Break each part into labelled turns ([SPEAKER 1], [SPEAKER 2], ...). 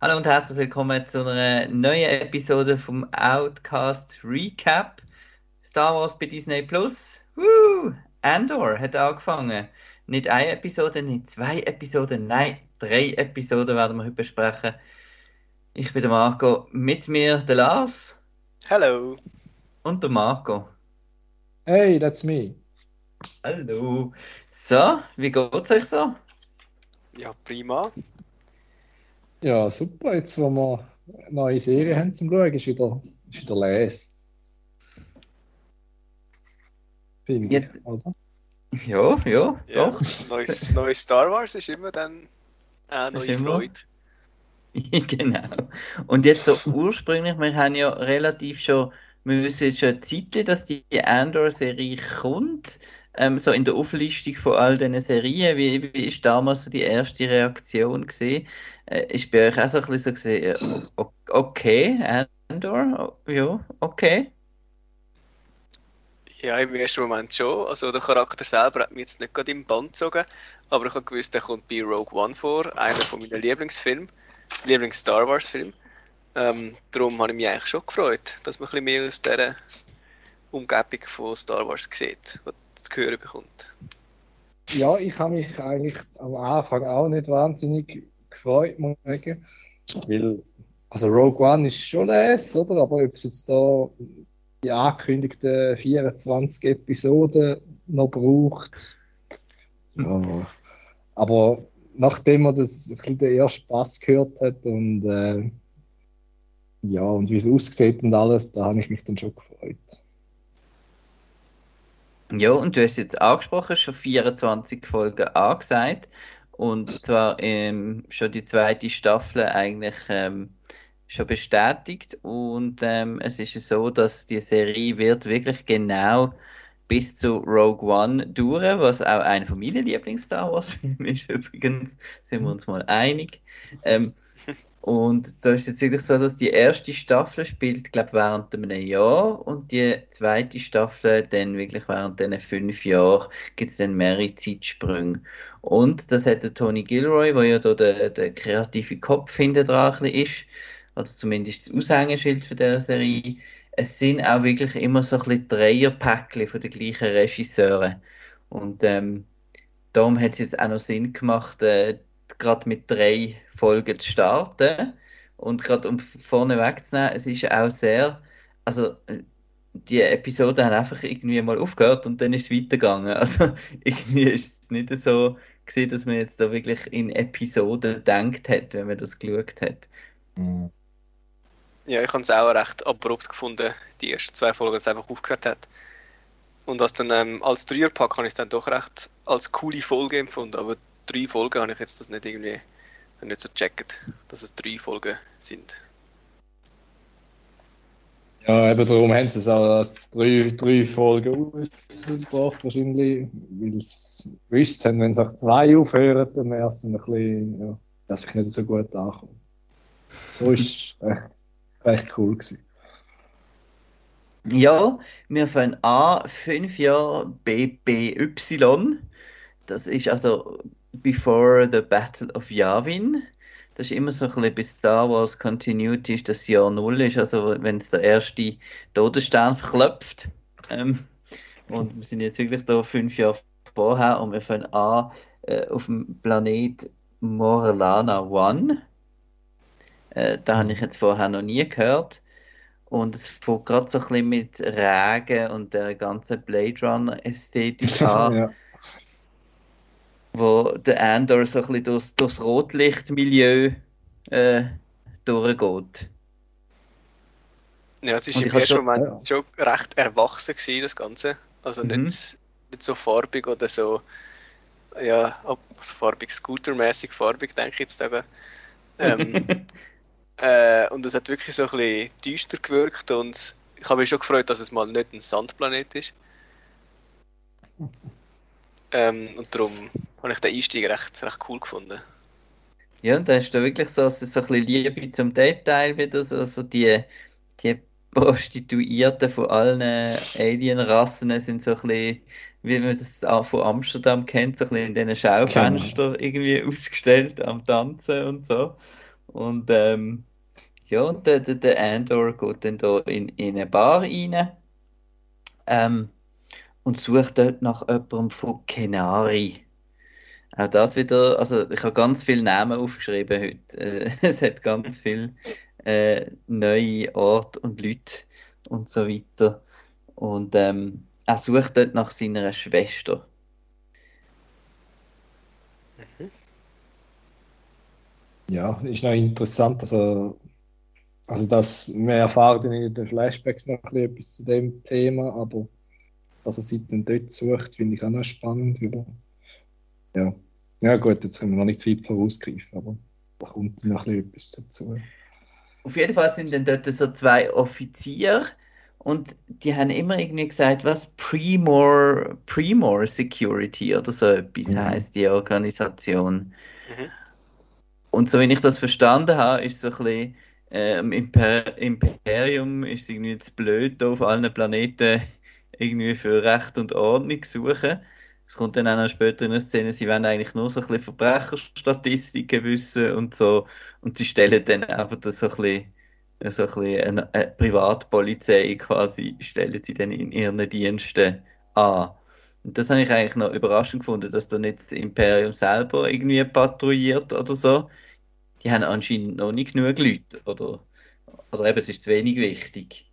[SPEAKER 1] Hallo und herzlich willkommen zu einer neuen Episode vom Outcast Recap. Star Wars bei Disney Plus. Woo! Andor hat angefangen. Nicht eine Episode, nicht zwei Episoden, nein, drei Episoden werden wir heute besprechen. Ich bin der Marco, mit mir der Lars.
[SPEAKER 2] Hallo.
[SPEAKER 1] Und der Marco.
[SPEAKER 3] Hey, that's me.
[SPEAKER 1] Hallo. So, wie geht's euch so?
[SPEAKER 2] Ja, prima.
[SPEAKER 3] Ja, super. Jetzt, wo wir eine neue Serie haben zum Schauen, ist wieder, ist wieder Les. Finde
[SPEAKER 1] Jetzt-
[SPEAKER 3] ich, oder?
[SPEAKER 1] Ja, ja,
[SPEAKER 2] Ja,
[SPEAKER 1] doch.
[SPEAKER 2] neues, neues Star Wars ist immer dann eine neue
[SPEAKER 1] Ist immer.
[SPEAKER 2] Freude.
[SPEAKER 1] genau. Und jetzt so ursprünglich, wir haben ja relativ schon, wir wissen jetzt schon ein Zeitchen, dass die Andor-Serie kommt. Ähm, so in der Auflistung von all diesen Serien, wie, wie ist damals die erste Reaktion gesehen? Äh, ist bei euch auch so ein bisschen so gesehen, äh, okay, Andor, ja, okay.
[SPEAKER 2] Ja, im ersten Moment schon. Also der Charakter selber hat mich jetzt nicht gerade im Band gezogen, aber ich habe gewusst, der kommt bei Rogue One vor, einer von meinen Lieblingsfilmen, Lieblings-Star Wars-Film. Ähm, darum habe ich mich eigentlich schon gefreut, dass man ein bisschen mehr aus dieser Umgebung von Star Wars sieht, zu hören bekommt.
[SPEAKER 3] Ja, ich habe mich eigentlich am Anfang auch nicht wahnsinnig gefreut, muss ich sagen. Weil, also Rogue One ist schon Les, oder? Aber ob es jetzt da die angekündigten 24 Episoden noch braucht. Ja. Aber nachdem man das ein bisschen den ersten Pass gehört hat und äh, ja, und wie es aussieht und alles, da habe ich mich dann schon gefreut.
[SPEAKER 1] Ja, und du hast jetzt angesprochen, schon 24 Folgen angesagt. Und zwar ähm, schon die zweite Staffel eigentlich ähm, schon bestätigt. Und ähm, es ist so, dass die Serie wird wirklich genau bis zu Rogue One dauern, was auch einer von meinen Lieblings-Star Wars-Filmen ist übrigens, sind wir uns mal einig. Ähm, und da ist jetzt wirklich so, dass die erste Staffel spielt, glaube während einem Jahr und die zweite Staffel dann wirklich während diesen fünf Jahren gibt es dann mehrere Zeitsprünge. Und das hat der Tony Gilroy, der ja da der, der kreative Kopf hinten dran ist, also zumindest das Aushängeschild für dieser Serie. Es sind auch wirklich immer so ein bisschen Dreierpäckchen von den gleichen Regisseuren. Und ähm, darum hat es jetzt auch noch Sinn gemacht, äh, gerade mit drei Folgen zu starten. Und gerade um vorne wegzunehmen, es ist auch sehr, also die Episoden haben einfach irgendwie mal aufgehört und dann ist es weitergegangen. Also irgendwie ist es nicht so gesehen, dass man jetzt da wirklich in Episoden gedacht hat, wenn man das geschaut hat.
[SPEAKER 2] Ja, ich habe es auch recht abrupt gefunden, die ersten zwei Folgen, dass es einfach aufgehört hat. Und als, dann, ähm, als Dreierpack habe ich es dann doch recht als coole Folge empfunden, aber drei Folgen habe ich jetzt das nicht irgendwie nicht so gecheckt, dass es drei Folgen sind.
[SPEAKER 3] Ja, eben darum haben sie es auch als drei, drei Folgen ausgebracht, wahrscheinlich, weil sie gewusst haben, wenn sie nach zwei aufhören, dann wäre es ein bisschen, ja, dass ich nicht so gut ankomme. So ist es recht, recht cool gewesen.
[SPEAKER 1] Ja, wir fangen an, fünf Jahre BBY. Das ist also Before the Battle of Yavin. Das ist immer so ein bisschen bei Star Wars Continuity ist das Jahr Null ist, also wenn es der erste Todesstern verklopft. Ähm, und wir sind jetzt wirklich da fünf Jahre vorher und wir fangen an äh, auf dem Planet Morlana One. Äh, da habe ich jetzt vorher noch nie gehört. Und es fängt gerade so ein bisschen mit Regen und der ganzen Blade Runner Ästhetik an,
[SPEAKER 3] ja.
[SPEAKER 1] Wo der Andor so ein bisschen durchs, durchs Rotlichtmilieu äh, durchgeht.
[SPEAKER 2] Ja, es ist
[SPEAKER 1] Und
[SPEAKER 2] im ersten
[SPEAKER 1] schon-
[SPEAKER 2] Moment
[SPEAKER 3] ja.
[SPEAKER 2] schon recht erwachsen gewesen, das Ganze. Also
[SPEAKER 1] Mhm.
[SPEAKER 2] nicht, nicht so farbig oder so, ja, so farbig, scootermäßig farbig, denke ich jetzt sogar. Ähm, äh, und es hat wirklich so ein bisschen düster gewirkt und ich habe mich schon gefreut, dass es mal nicht ein Sandplanet ist. Ähm, und darum habe ich den Einstieg recht, recht cool gefunden.
[SPEAKER 1] Ja, und da ist da wirklich so, so so ein bisschen Liebe zum Detail wieder, so, so die, die Prostituierten von allen Alien-Rassen sind so ein bisschen, wie man das auch von Amsterdam kennt, so ein bisschen in diesen Schaufenstern irgendwie ausgestellt am Tanzen und so. Und ähm, ja, und der, der, der Andor geht dann da in, in eine Bar rein ähm, und sucht dort nach jemandem von Kenari. Auch das wieder, also ich habe ganz viele Namen aufgeschrieben heute. Äh, es hat ganz viele äh, neue Orte und Leute und so weiter. Und ähm, er sucht dort nach seiner Schwester.
[SPEAKER 3] Ja, ist noch interessant, also, also dass wir erfahren in den Flashbacks noch etwas zu dem Thema, aber dass er sie dann dort sucht, finde ich auch noch spannend. Ja. ja gut, jetzt können wir noch nicht zu weit vorausgreifen, aber da kommt noch ein bisschen etwas dazu.
[SPEAKER 1] Auf jeden Fall sind dann dort so zwei Offiziere und die haben immer irgendwie gesagt, was Premore, Premore Security oder so etwas
[SPEAKER 3] Mhm.
[SPEAKER 1] heißt die Organisation.
[SPEAKER 2] Mhm.
[SPEAKER 1] Und so wie ich das verstanden habe, ist so ein bisschen, äh, im Imper Imperium ist es irgendwie zu blöd, da auf allen Planeten irgendwie für Recht und Ordnung suchen. Es kommt dann auch noch später in der Szene, sie wollen eigentlich nur so ein bisschen Verbrecherstatistiken wissen und so. Und sie stellen dann einfach das so ein bisschen, so ein bisschen eine, eine Privatpolizei quasi, stellen sie dann in ihren Diensten an. Und das habe ich eigentlich noch überraschend gefunden, dass da nicht das Imperium selber irgendwie patrouilliert oder so. Die haben anscheinend noch nicht genug Leute, oder, oder eben, es ist zu wenig wichtig.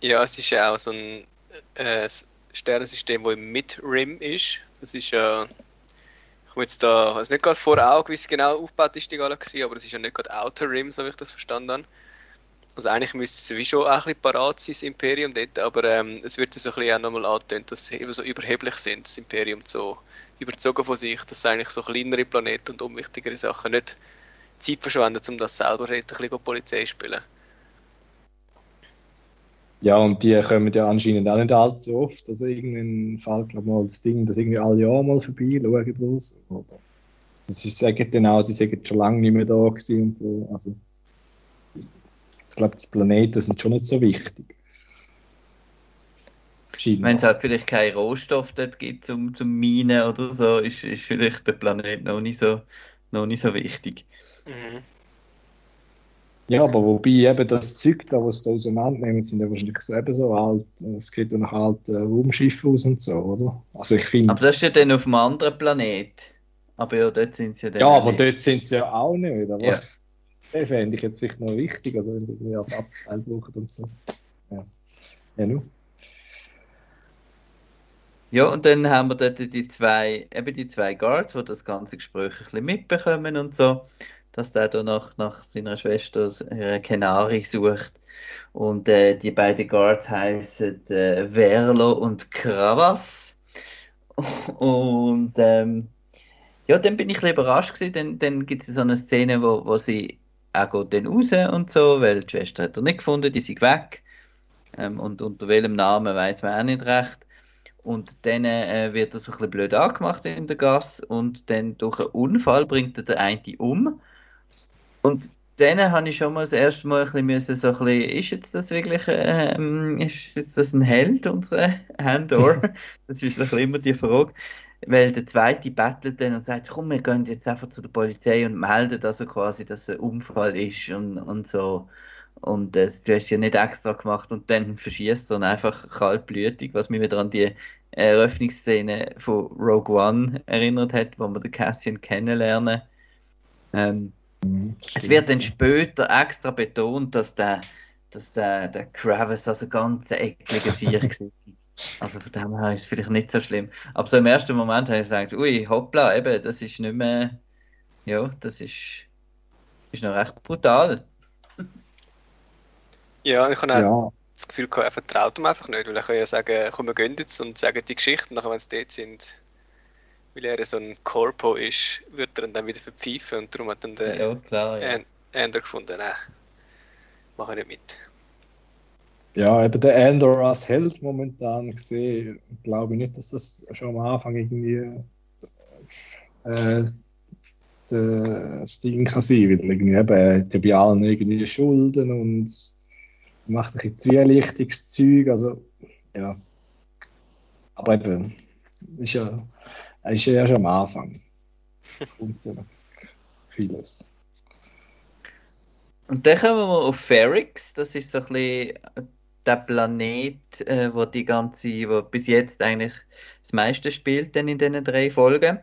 [SPEAKER 2] Ja, es ist ja auch so ein äh, Sternensystem, das im Mid-Rim ist. Das ist ja. Ich habe jetzt da also nicht gerade vor Augen, wie es genau aufgebaut ist, die Galaxie, aber es ist ja nicht gerade Outer Rim, so wie ich das verstanden habe. Also eigentlich müsste es wie schon auch ein bisschen parat sein, das Imperium dort, aber ähm, es wird so ein bisschen auch nochmal angetönt, dass sie eben so überheblich sind, das Imperium so überzogen von sich, dass sie eigentlich so kleinere Planeten und unwichtigere Sachen nicht Zeit verschwenden, um das selber ein bisschen Polizei zu spielen.
[SPEAKER 3] Ja, und die kommen ja anscheinend auch nicht allzu oft. Also irgendwann fällt, glaube ich, mal das Ding, dass irgendwie alle Jahre mal vorbei schauen oder so. Oder das ist, sagen dann auch, sie sind schon lange nicht mehr da gewesen und so. Also, ich glaube, die Planeten sind schon nicht so wichtig.
[SPEAKER 1] Wenn es halt vielleicht keinen Rohstoff dort gibt zum, zum Minen oder so, ist, ist vielleicht der Planet noch nicht so, noch nicht so wichtig.
[SPEAKER 2] Mhm.
[SPEAKER 3] Ja, aber wobei eben das Zeug da, was sie da auseinandernehmen, sind ja wahrscheinlich selber so alt. Es geht ja nach alten Raumschiffen aus und so, oder? Also ich finde.
[SPEAKER 1] Aber das ist ja dann auf einem anderen Planet. Aber ja, dort sind sie ja dann
[SPEAKER 3] Ja, aber
[SPEAKER 1] nicht.
[SPEAKER 3] dort sind sie ja auch nicht. Aber
[SPEAKER 1] Ja.
[SPEAKER 3] den fände ich jetzt vielleicht noch wichtig, also wenn sie irgendwie als Abteil brauchen und so. Ja. Ja, nu.
[SPEAKER 1] Ja, und dann haben wir dort die zwei, eben die zwei Guards, die das ganze Gespräch ein bisschen mitbekommen und so, dass der da nach, nach seiner Schwester äh, Kenari sucht. Und äh, die beiden Guards heißen äh, Verlo und Kravas. Und ähm, ja, dann bin ich ein überrascht gewesen, dann, dann gibt es so eine Szene, wo, wo sie auch geht dann raus und so, weil die Schwester hat er nicht gefunden, die sind weg. Ähm, und unter welchem Namen weiß man auch nicht recht. Und dann äh, wird so ein bisschen blöd angemacht in der Gasse und dann durch einen Unfall bringt er den einen um. Und dann habe ich schon mal das erste Mal ein bisschen müssen, so ein bisschen, ist jetzt das wirklich, ähm, ist jetzt das ein Held, unsere Handor? Das ist so ein bisschen immer die Frage. Weil der zweite bettelt dann und sagt, komm, wir gehen jetzt einfach zu der Polizei und melden also quasi, dass ein Unfall ist und, und so. Und äh, du hast ja nicht extra gemacht und dann verschießt er einfach kaltblütig, was mich wieder an die Eröffnungsszene von Rogue One erinnert hat, wo wir den Cassian kennenlernen. Ähm, es wird dann später extra betont, dass der, dass der, der Kravis also ganz ekliger Sieg war. Also von dem her ist es vielleicht nicht so schlimm. Aber so im ersten Moment habe ich gesagt, ui, hoppla, eben, das ist nicht mehr, ja, das ist, ist noch recht brutal.
[SPEAKER 2] Ja, ich habe auch
[SPEAKER 3] Ja,
[SPEAKER 2] das Gefühl gehabt, er vertraut ihm einfach nicht, weil er kann ja sagen, komm, wir gehen jetzt und sagen die Geschichte, und nachher, wenn sie dort sind, weil er so ein Corpo ist, wird er ihn dann wieder verpfeifen und darum hat dann der
[SPEAKER 1] Ja, klar, ja.
[SPEAKER 2] An- Ander gefunden, nein, mach ich nicht mit.
[SPEAKER 3] ja, eben der Andor als Held momentan gesehen, glaube ich nicht, dass das schon am Anfang irgendwie äh, das Ding kann sein, weil irgendwie eben, ja bei allen irgendwie Schulden und macht ein bisschen zwielichtiges Zeug, also ja. Aber eben, ist ja, er ist ja erst am Anfang. Kommt ja vieles.
[SPEAKER 1] Und dann kommen wir auf Ferrix, das ist so ein bisschen der Planet, äh, wo die ganze, wo bis jetzt eigentlich das meiste spielt dann in diesen drei Folgen.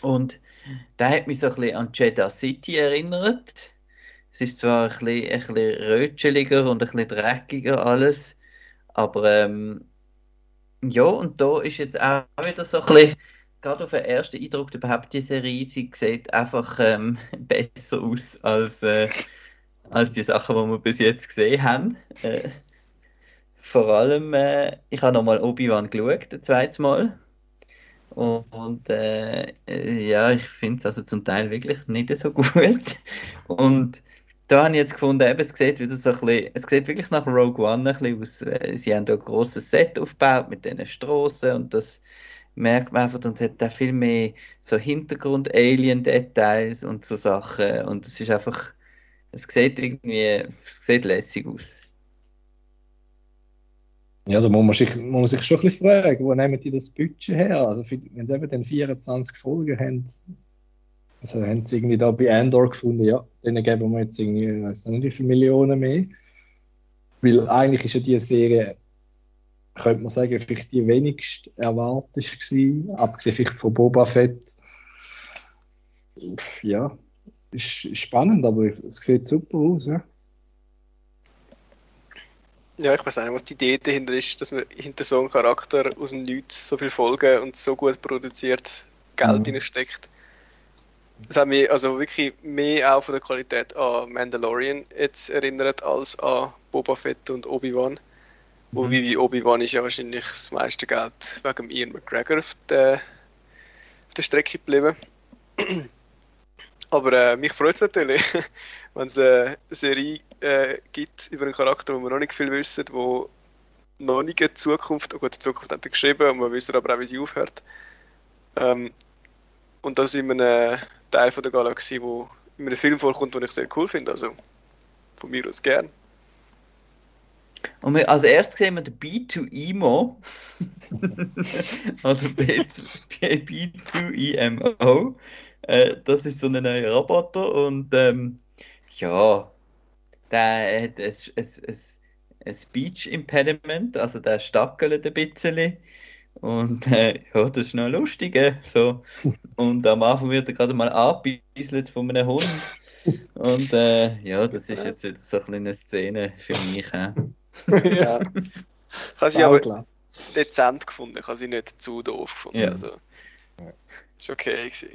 [SPEAKER 1] Und der hat mich so ein bisschen an Jeddah City erinnert. Es ist zwar ein bisschen, ein bisschen rötscheliger und ein bisschen dreckiger alles, aber ähm, ja, und da ist jetzt auch wieder so ein bisschen, gerade auf den ersten Eindruck überhaupt die Serie, sie sieht einfach ähm, besser aus als, äh, als die Sachen, die wir bis jetzt gesehen haben. Äh, vor allem, äh, ich habe nochmal Obi-Wan geschaut, das zweite Mal. Und, und äh, ja, ich finde es also zum Teil wirklich nicht so gut. Und da habe ich jetzt gefunden, eben, es sieht wieder so ein bisschen, es sieht wirklich nach Rogue One ein bisschen aus. Äh, sie haben da ein grosses Set aufgebaut mit diesen Straßen und das merkt man einfach, und es hat da viel mehr so Hintergrund-Alien-Details und so Sachen und es ist einfach, es sieht irgendwie, es sieht lässig aus.
[SPEAKER 3] Ja, da muss man sich, muss man sich schon ein bisschen fragen, wo nehmen die das Budget her? Also, wenn sie eben dann 24 Folgen haben, also haben sie irgendwie da bei Andor gefunden, ja, denen geben wir jetzt irgendwie, ich weiß nicht, wie viele Millionen mehr. Weil eigentlich ist ja diese Serie, könnte man sagen, vielleicht die wenigst erwartet gewesen, abgesehen vielleicht von Boba Fett. Ja, ist, ist spannend, aber es sieht super aus, ja.
[SPEAKER 2] Ja, ich weiß nicht, was die Idee dahinter ist, dass man hinter so einem Charakter aus dem Nichts so viele Folgen und so gut produziert Geld mhm. steckt. Das hat mich also wirklich mehr auch von der Qualität an Mandalorian jetzt erinnert als an Boba Fett und Obi-Wan. Mhm. Wo wie Obi-Wan ist ja wahrscheinlich das meiste Geld wegen Ian McGregor auf der, auf der Strecke geblieben. Aber äh, mich freut es natürlich, wenn es eine Serie äh, gibt über einen Charakter, wo wir noch nicht viel wissen, wo noch nicht in Zukunft, oh gut, die Zukunft hat er geschrieben und wir wissen aber auch, wie sie aufhört. Ähm, und das in einem Teil von der Galaxie, wo in einem Film vorkommt, den ich sehr cool finde, also von mir aus gern.
[SPEAKER 1] Und wir, als erstes sehen wir den B2EMO oder B2EMO. Äh, das ist so ein neuer Roboter und ähm, ja, der hat ein, ein, ein, ein Speech Impediment, also der stackelt ein bisschen. Und äh, ja, das ist noch lustig. Äh, so. Und am Anfang wird er gerade mal angebieselt von einem Hund. Und äh, ja, das ist jetzt wieder so eine kleine Szene für mich. Äh.
[SPEAKER 2] ja. Ich habe sie aber klar. dezent gefunden, ich habe sie nicht zu doof gefunden. Ja. Also, ist okay gewesen.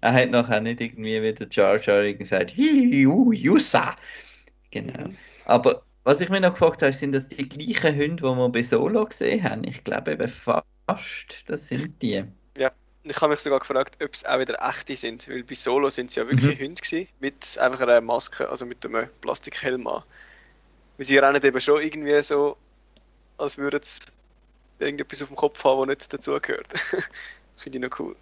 [SPEAKER 1] Er hat nachher nicht irgendwie wieder Jar Jar gesagt, Hiu, Yusa. Genau. Mhm. Aber was ich mir noch gefragt habe, sind das die gleichen Hunde, die wir bei Solo gesehen haben? Ich glaube eben fast, das sind die.
[SPEAKER 2] Ja, ich habe mich sogar gefragt, ob es auch wieder echte sind, weil bei Solo sind es ja wirklich mhm. Hunde gewesen, mit einfach einer Maske, also mit einem Plastikhelm an. Weil sie rennen eben schon irgendwie so, als würden sie irgendetwas auf dem Kopf haben, was nicht dazugehört. Finde ich noch cool.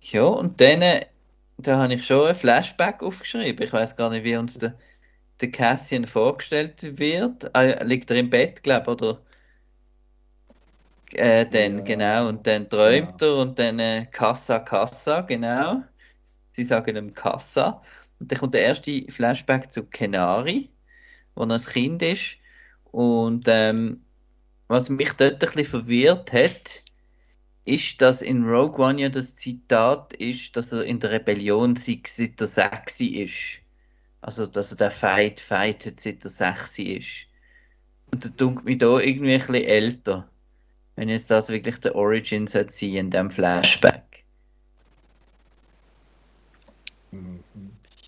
[SPEAKER 1] Ja, und dann, äh, da habe ich schon ein Flashback aufgeschrieben. Ich weiß gar nicht, wie uns der, der Cassian vorgestellt wird. Ah, liegt er im Bett, glaube ich, oder? Äh, dann, ja. genau, und dann träumt ja. er und dann äh, Kassa, Kassa, genau. Sie sagen ihm Kassa. Und dann kommt der erste Flashback zu Kenari, wo er ein Kind ist. Und ähm, was mich dort ein bisschen verwirrt hat, ist, dass in Rogue One ja das Zitat ist, dass er in der Rebellion seit er sexy ist. Also, dass er der Fight fightet, seit er sexy ist. Und da tut mich da irgendwie ein bisschen älter. Wenn jetzt das wirklich der Origin sein in dem Flashback.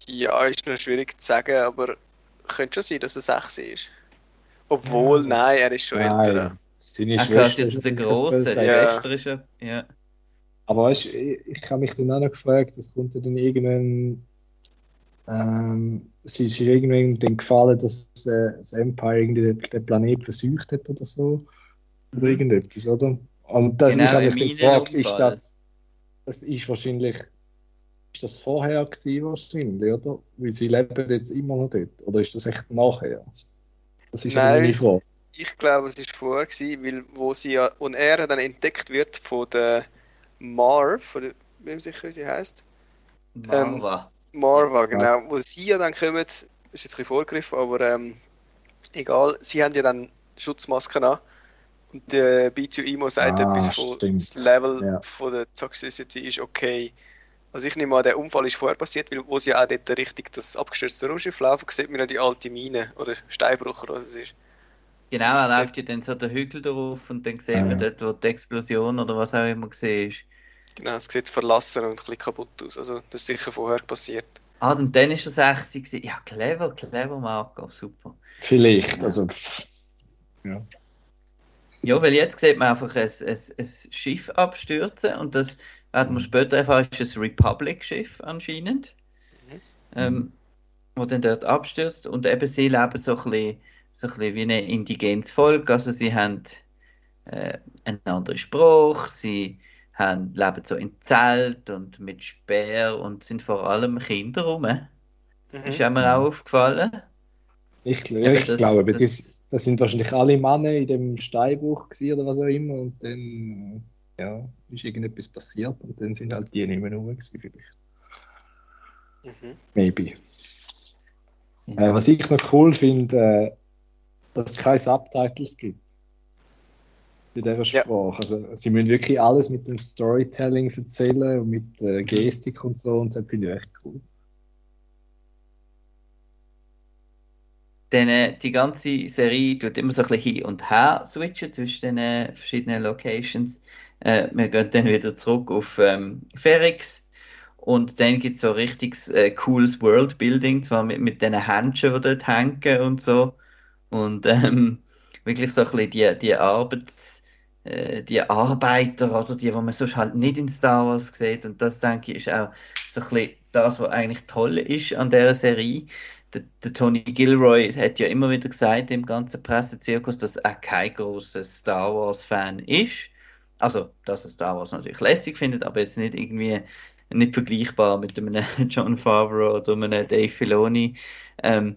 [SPEAKER 2] Ja, ist noch schwierig zu sagen, aber könnte schon sein, dass er sexy ist. Obwohl, ja. nein, er ist schon nein. älter.
[SPEAKER 1] Seine Ach, Schwester ist der Große, ist ja. ja.
[SPEAKER 3] Aber weißt, ich, ich habe mich dann auch noch gefragt, es kommt dann irgendwann. Ähm, es ist irgendwann dann gefallen, dass äh, das Empire irgendwie den, Planet versucht hat oder so. Oder mhm. irgendetwas, oder? Und das, genau, ich habe mich dann gefragt, ist das, das ist wahrscheinlich, ist das vorher gewesen wahrscheinlich, oder? Weil sie leben jetzt immer noch dort. Oder ist das echt nachher?
[SPEAKER 2] Das ist Nein, meine Frage ich glaube, es war vorher, gewesen, weil wo sie ja, und er dann entdeckt wird von der Marv, von der, bin sicher, sie heißt.
[SPEAKER 1] Marva.
[SPEAKER 2] Ähm, Marva, genau. Wo sie ja dann kommen, ist jetzt ein bisschen vorgegriffen, aber ähm, egal, sie haben ja dann Schutzmasken an. Und der B2 Imo sagt
[SPEAKER 3] Ah,
[SPEAKER 2] etwas von,
[SPEAKER 3] stimmt.
[SPEAKER 2] das Level
[SPEAKER 3] Ja.
[SPEAKER 2] von der Toxicity ist okay. Also ich nehme an, der Unfall ist vorher passiert, weil wo sie auch dort richtig das abgestürzte Raumschiff laufen, sieht man ja die alte Mine oder Steinbruch oder was es ist.
[SPEAKER 1] Genau, er läuft ja dann so den Hügel drauf und dann sieht
[SPEAKER 3] Ja.
[SPEAKER 1] man dort, wo die Explosion oder was auch immer gesehen ist.
[SPEAKER 2] Genau, es sieht verlassen und ein bisschen kaputt aus. Also das ist sicher vorher passiert.
[SPEAKER 1] Ah, und dann ist er 60 gewesen. Ja, clever, clever, Marco, super.
[SPEAKER 3] Vielleicht,
[SPEAKER 1] Ja.
[SPEAKER 3] also ja.
[SPEAKER 1] Ja, weil jetzt sieht man einfach ein, ein, ein Schiff abstürzen und das werden wir später erfahren, ist ein Republic-Schiff anscheinend,
[SPEAKER 2] Mhm.
[SPEAKER 1] ähm, wo dann dort abstürzt und eben sie leben so ein bisschen, so ein bisschen wie ein indigenes Volk, also sie haben äh, einen anderen Spruch, sie haben, leben so in Zelt und mit Speer und sind vor allem Kinder rum.
[SPEAKER 2] Mhm.
[SPEAKER 1] Ist ja mir auch aufgefallen.
[SPEAKER 3] Ich, ja, ich
[SPEAKER 1] das-
[SPEAKER 3] glaube,
[SPEAKER 1] das-
[SPEAKER 3] das, das sind wahrscheinlich alle Männer in dem Steinbruch gewesen oder was auch immer und dann ja, ist irgendetwas passiert und dann sind halt die nicht mehr rum vielleicht.
[SPEAKER 2] Mhm.
[SPEAKER 3] Maybe. Äh, was ich noch cool finde, äh, dass es keine Subtitles gibt. Bei dieser
[SPEAKER 2] Ja.
[SPEAKER 3] Sprache. Also, sie müssen wirklich alles mit dem Storytelling erzählen und mit äh, Gestik und so und das finde ich echt cool.
[SPEAKER 1] Denn äh, die ganze Serie tut immer so ein bisschen hin und her switchen zwischen den äh, verschiedenen Locations. Äh, wir gehen dann wieder zurück auf ähm, Ferrix und dann gibt es so richtig äh, cooles Worldbuilding, zwar mit, mit den Händchen, die dort hängen und so. Und ähm, wirklich so ein bisschen die, die Arbeits, äh, die Arbeiter oder die, die man sonst halt nicht in Star Wars sieht. Und das, denke ich, ist auch so ein bisschen das, was eigentlich toll ist an dieser Serie der, der Tony Gilroy hat ja immer wieder gesagt im ganzen Pressezirkus, dass er kein großer Star Wars-Fan ist. Also, dass er Star Wars natürlich lässig findet, aber jetzt nicht irgendwie nicht vergleichbar mit einem John Favreau oder einem Dave Filoni. Ähm,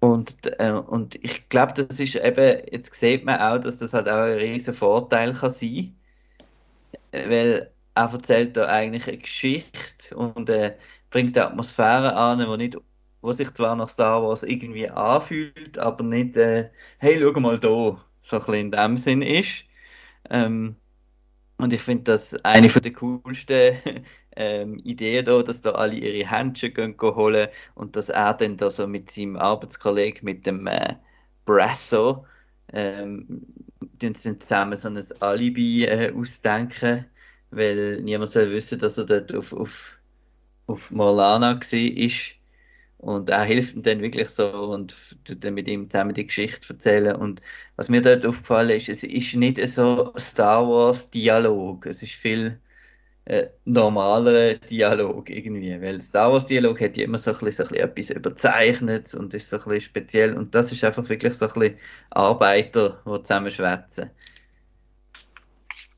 [SPEAKER 1] und, äh, und ich glaube, das ist eben, jetzt sieht man auch, dass das halt auch ein riesen Vorteil kann sein, Äh, weil er erzählt da eigentlich eine Geschichte und äh, bringt eine Atmosphäre an, die nicht wo sich zwar nach Star Wars irgendwie anfühlt, aber nicht, äh, hey, schau mal da, so ein bisschen in dem Sinn ist. Ähm, und ich finde das eine der coolsten ähm, Ideen da, dass da alle ihre Händchen holen und dass er dann da so mit seinem Arbeitskollegen, mit dem äh, Brasso, ähm, sind zusammen so ein Alibi äh, ausdenken, weil niemand soll wissen, dass er dort auf, auf, auf Morlana war. Und er hilft ihm dann wirklich so und dann mit ihm zusammen die Geschichte erzählen. Und was mir dort aufgefallen ist, es ist nicht so Star Wars Dialog. Es ist viel äh, normaler Dialog irgendwie. Weil Star Wars Dialog hat ja immer so ein bisschen, so ein bisschen etwas überzeichnet und ist so ein bisschen speziell. Und das ist einfach wirklich so ein bisschen Arbeiter, die zusammen schwätzen.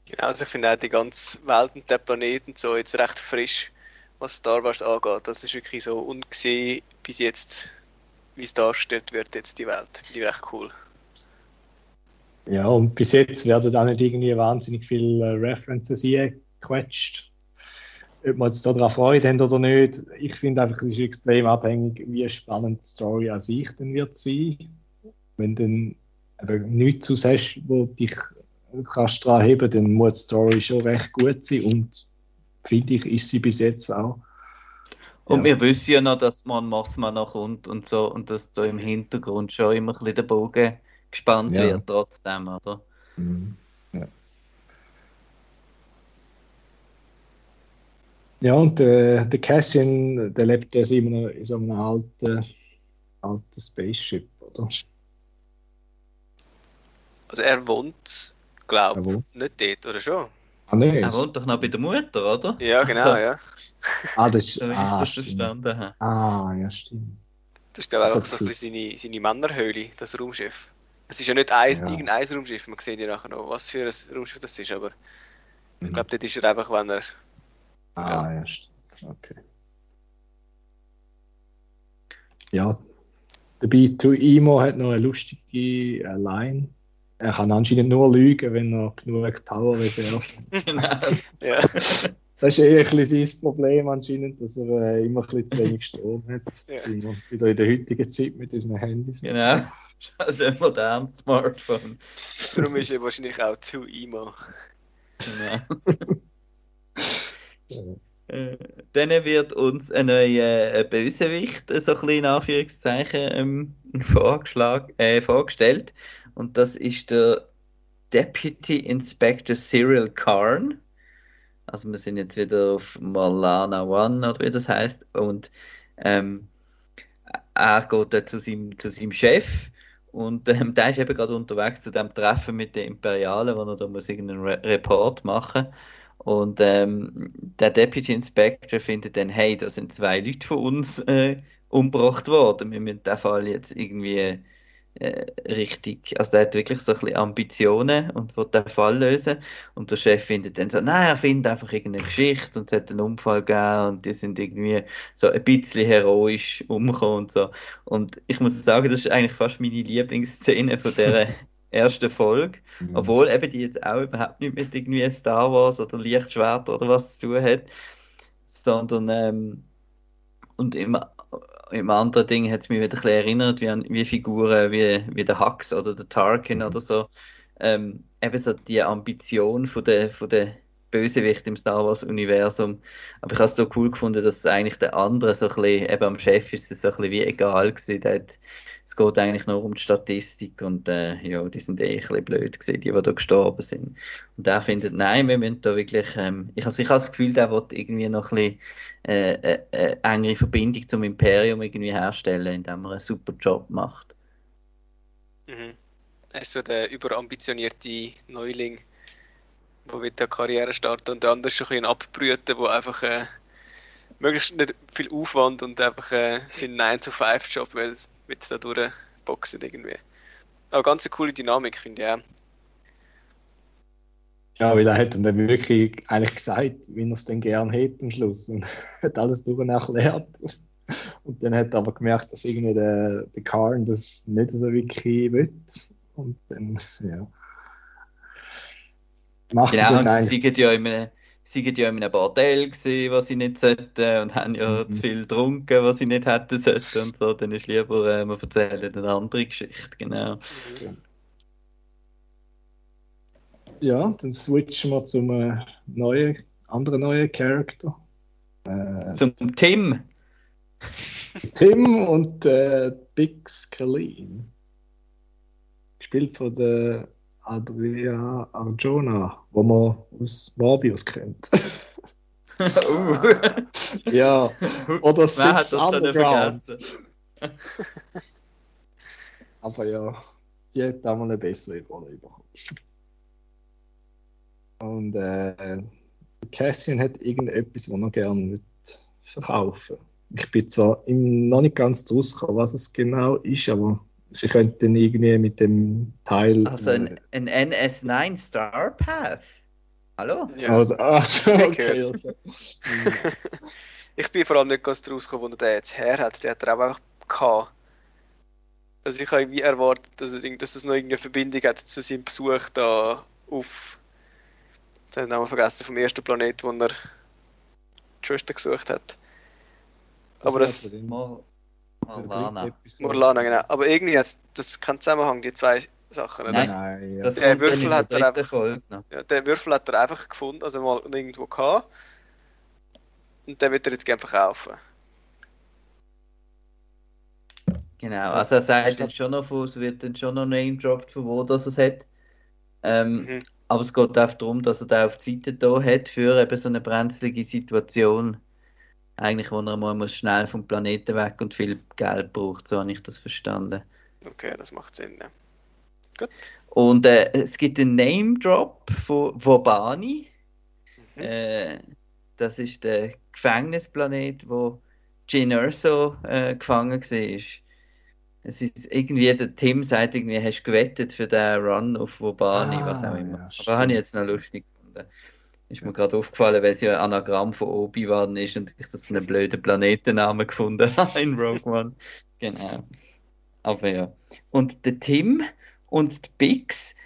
[SPEAKER 2] Genau, also ich finde auch die ganze Welt und der Planet und so jetzt recht frisch, was Star Wars angeht. Das ist wirklich so ungesehen bis jetzt, wie es dargestellt wird, jetzt die Welt. Finde ich recht cool.
[SPEAKER 3] Ja, und bis jetzt werden auch nicht irgendwie wahnsinnig viele äh, References eingequetscht. Ob man jetzt daran Freude haben oder nicht, ich finde einfach, es ist extrem abhängig, wie spannend die Story an sich dann wird sein. Wenn dann eben nichts zu hast, wo dich kannst dran heben, dann muss die Story schon recht gut sein und finde ich, ist sie bis jetzt auch.
[SPEAKER 1] Und
[SPEAKER 3] Ja.
[SPEAKER 1] wir wissen ja noch, dass man Mothma noch kommt und so und dass da im Hintergrund schon immer ein bisschen der Bogen gespannt
[SPEAKER 3] Ja.
[SPEAKER 1] wird trotzdem, oder?
[SPEAKER 3] Mhm. Ja. Und äh, der Cassian, der lebt ja immer noch in so einem alten, alten Spaceship, oder?
[SPEAKER 2] Also er wohnt, glaube ich, nicht dort, oder schon?
[SPEAKER 3] Ah, nee.
[SPEAKER 1] Er wohnt doch noch bei der Mutter, oder?
[SPEAKER 2] Ja, genau,
[SPEAKER 1] Also,
[SPEAKER 2] ja.
[SPEAKER 3] Ah, das ist.
[SPEAKER 1] Ich
[SPEAKER 3] Ah,
[SPEAKER 1] das verstanden habe.
[SPEAKER 3] Ah, ja, stimmt.
[SPEAKER 2] Das ist glaube ich
[SPEAKER 3] Also
[SPEAKER 2] einfach so ein bisschen seine, seine Männerhöhle, das Raumschiff. Es ist ja nicht ein,
[SPEAKER 3] Ja.
[SPEAKER 2] irgendein Raumschiff, man sieht ja nachher noch, was für ein Raumschiff das ist, aber ich
[SPEAKER 3] Mhm.
[SPEAKER 2] glaube, dort ist er einfach, wenn er
[SPEAKER 3] Ah, ja, stimmt. Okay. Ja, der B2 Imo hat noch eine lustige äh, Line. Er kann anscheinend nur lügen, wenn er genug Power Reserve hat.
[SPEAKER 1] Genau.
[SPEAKER 2] Ja.
[SPEAKER 3] das ist eher ein bisschen sein Problem anscheinend, dass er äh, immer ein bisschen zu wenig Strom hat.
[SPEAKER 2] Ja.
[SPEAKER 3] Das sind wir wieder in der heutigen Zeit mit unseren Handys.
[SPEAKER 1] Genau. Der moderne Smartphone.
[SPEAKER 2] Darum ist er wahrscheinlich auch zu emo.
[SPEAKER 1] Genau. Äh, Dann wird uns ein neuer äh, Bösewicht, äh, so ein in Anführungszeichen, ähm, vorgeschlagen, äh, vorgestellt. Und das ist der Deputy Inspector Cyril Karn. Also wir sind jetzt wieder auf Malana One, oder wie das heißt. Und ähm, er geht dann zu seinem, zu seinem Chef. Und ähm, der ist eben gerade unterwegs zu dem Treffen mit den Imperialen, wo er da muss irgendeinen Re Report machen und ähm, der Deputy Inspector findet dann, hey, da sind zwei Leute von uns äh, umgebracht worden. Wir müssen den Fall jetzt irgendwie äh, richtig, also der hat wirklich so ein bisschen Ambitionen und will den Fall lösen. Und der Chef findet dann so, nein, er findet einfach irgendeine Geschichte und es hat einen Unfall gegeben und die sind irgendwie so ein bisschen heroisch umgekommen und so. Und ich muss sagen, das ist eigentlich fast meine Lieblingsszene von der ersten Folge.
[SPEAKER 3] Mhm.
[SPEAKER 1] Obwohl eben die jetzt auch überhaupt nicht mit irgendwie Star Wars oder Lichtschwert oder was zu tun hat, sondern ähm, und im, im anderen Ding hat es mich wieder ein bisschen erinnert, wie, an, wie Figuren wie, wie der Hux oder der Tarkin
[SPEAKER 3] Mhm.
[SPEAKER 1] oder so, ähm, eben so die Ambition von der, von der Bösewicht im Star Wars Universum. Aber ich habe es so cool gefunden, dass eigentlich der andere so ein bisschen, eben am Chef ist es so ein bisschen wie egal gewesen. Der hat, es geht eigentlich nur um die Statistik und äh, ja, die sind eh ein bisschen blöd gewesen, die, die da gestorben sind. Und der findet, nein, wir müssen da wirklich, ähm, ich, also ich habe das Gefühl, der will irgendwie noch ein bisschen äh, äh, äh, engere Verbindung zum Imperium irgendwie herstellen, indem er einen super Job macht.
[SPEAKER 2] Mhm. Er ist so der überambitionierte Neuling, der mit der Karriere startet und der andere ist ein bisschen abbrüten, der einfach äh, möglichst nicht viel Aufwand und einfach äh, seinen 9-to-5-Job will mit da durchboxen irgendwie. Aber ganz eine coole Dynamik, finde ich auch.
[SPEAKER 3] Ja, weil er hat dann wirklich eigentlich gesagt, wie er es denn gern hätte am Schluss und hat alles durch erklärt. Und dann hat er aber gemerkt, dass irgendwie der, der Karn das nicht so wirklich will. Und dann, ja. Macht
[SPEAKER 1] Genau, und sie sind ja in einem, sie sind ja in einem Bordell gewesen, was sie nicht sollten und haben ja
[SPEAKER 3] Mhm.
[SPEAKER 1] zu viel getrunken, was sie nicht hätten sollten und so. Dann ist lieber, äh, wir erzählen eine andere Geschichte, genau.
[SPEAKER 3] Ja, dann switchen wir zum äh, neuen, anderen neuen Charakter. Äh,
[SPEAKER 1] Zum Tim.
[SPEAKER 3] Tim und äh, Big Scalene. Gespielt von der Adria Arjona, wo man aus Morbius kennt.
[SPEAKER 1] uh.
[SPEAKER 3] ja, oder
[SPEAKER 1] Wer hat das
[SPEAKER 3] Underground.
[SPEAKER 1] vergessen?
[SPEAKER 3] Aber ja, sie hat da mal eine bessere Rolle bekommen. Und äh, Cassian hat irgendetwas, was er gerne will verkaufen Ich bin zwar noch nicht ganz rausgekommen, was es genau ist, aber sie könnten irgendwie mit dem Teil.
[SPEAKER 1] Also ein, ein NS9 Star Path. Hallo?
[SPEAKER 2] Ja.
[SPEAKER 3] Oder, ah, okay, also,
[SPEAKER 2] Ich bin vor allem nicht ganz draus gekommen, wo er den jetzt her hat. Der hat er auch einfach gehabt. Also ich habe irgendwie erwartet, dass, er, dass es noch irgendeine Verbindung hat zu seinem Besuch da auf. Jetzt habe ich den Namen vergessen, vom ersten Planet, wo er die Schwester gesucht hat. Aber das.
[SPEAKER 3] er
[SPEAKER 1] Morlana.
[SPEAKER 2] Morlana, genau. Aber irgendwie hat das keinen Zusammenhang, die zwei Sachen. Oder?
[SPEAKER 1] Nein.
[SPEAKER 3] Nein, ja.
[SPEAKER 1] Das
[SPEAKER 2] Der Würfel
[SPEAKER 1] der
[SPEAKER 2] hat er einfach-
[SPEAKER 1] Folge.
[SPEAKER 2] Ja, den Würfel hat er einfach gefunden, also mal irgendwo gehabt. Und den wird er jetzt gerne verkaufen.
[SPEAKER 1] Genau, also er sagt dann schon noch, es wird dann schon noch name-dropped, von wo das es hat. Ähm,
[SPEAKER 2] Mhm.
[SPEAKER 1] Aber es geht auch darum, dass er da auf die Seite da hat für eben so eine brenzlige Situation. Eigentlich, wo er mal muss schnell vom Planeten weg und viel Geld braucht, so habe ich das verstanden.
[SPEAKER 2] Okay, das macht Sinn. Ja.
[SPEAKER 1] Und äh, es gibt einen Name-Drop von Wobani.
[SPEAKER 2] Mhm.
[SPEAKER 1] Äh, das ist der Gefängnisplanet, wo Jyn Erso äh, gefangen war. Es ist irgendwie, der Tim sagt irgendwie, hast du gewettet für den Run auf Wobani,
[SPEAKER 3] Ah,
[SPEAKER 1] was auch immer.
[SPEAKER 3] ja,
[SPEAKER 1] Aber habe ich jetzt noch lustig gefunden. Ist mir gerade aufgefallen, weil es ja ein Anagramm von Obi-Wan ist und ich das einen blöden Planetennamen gefunden habe in Rogue One. Genau. Aber ja. Und der Tim und die Bix,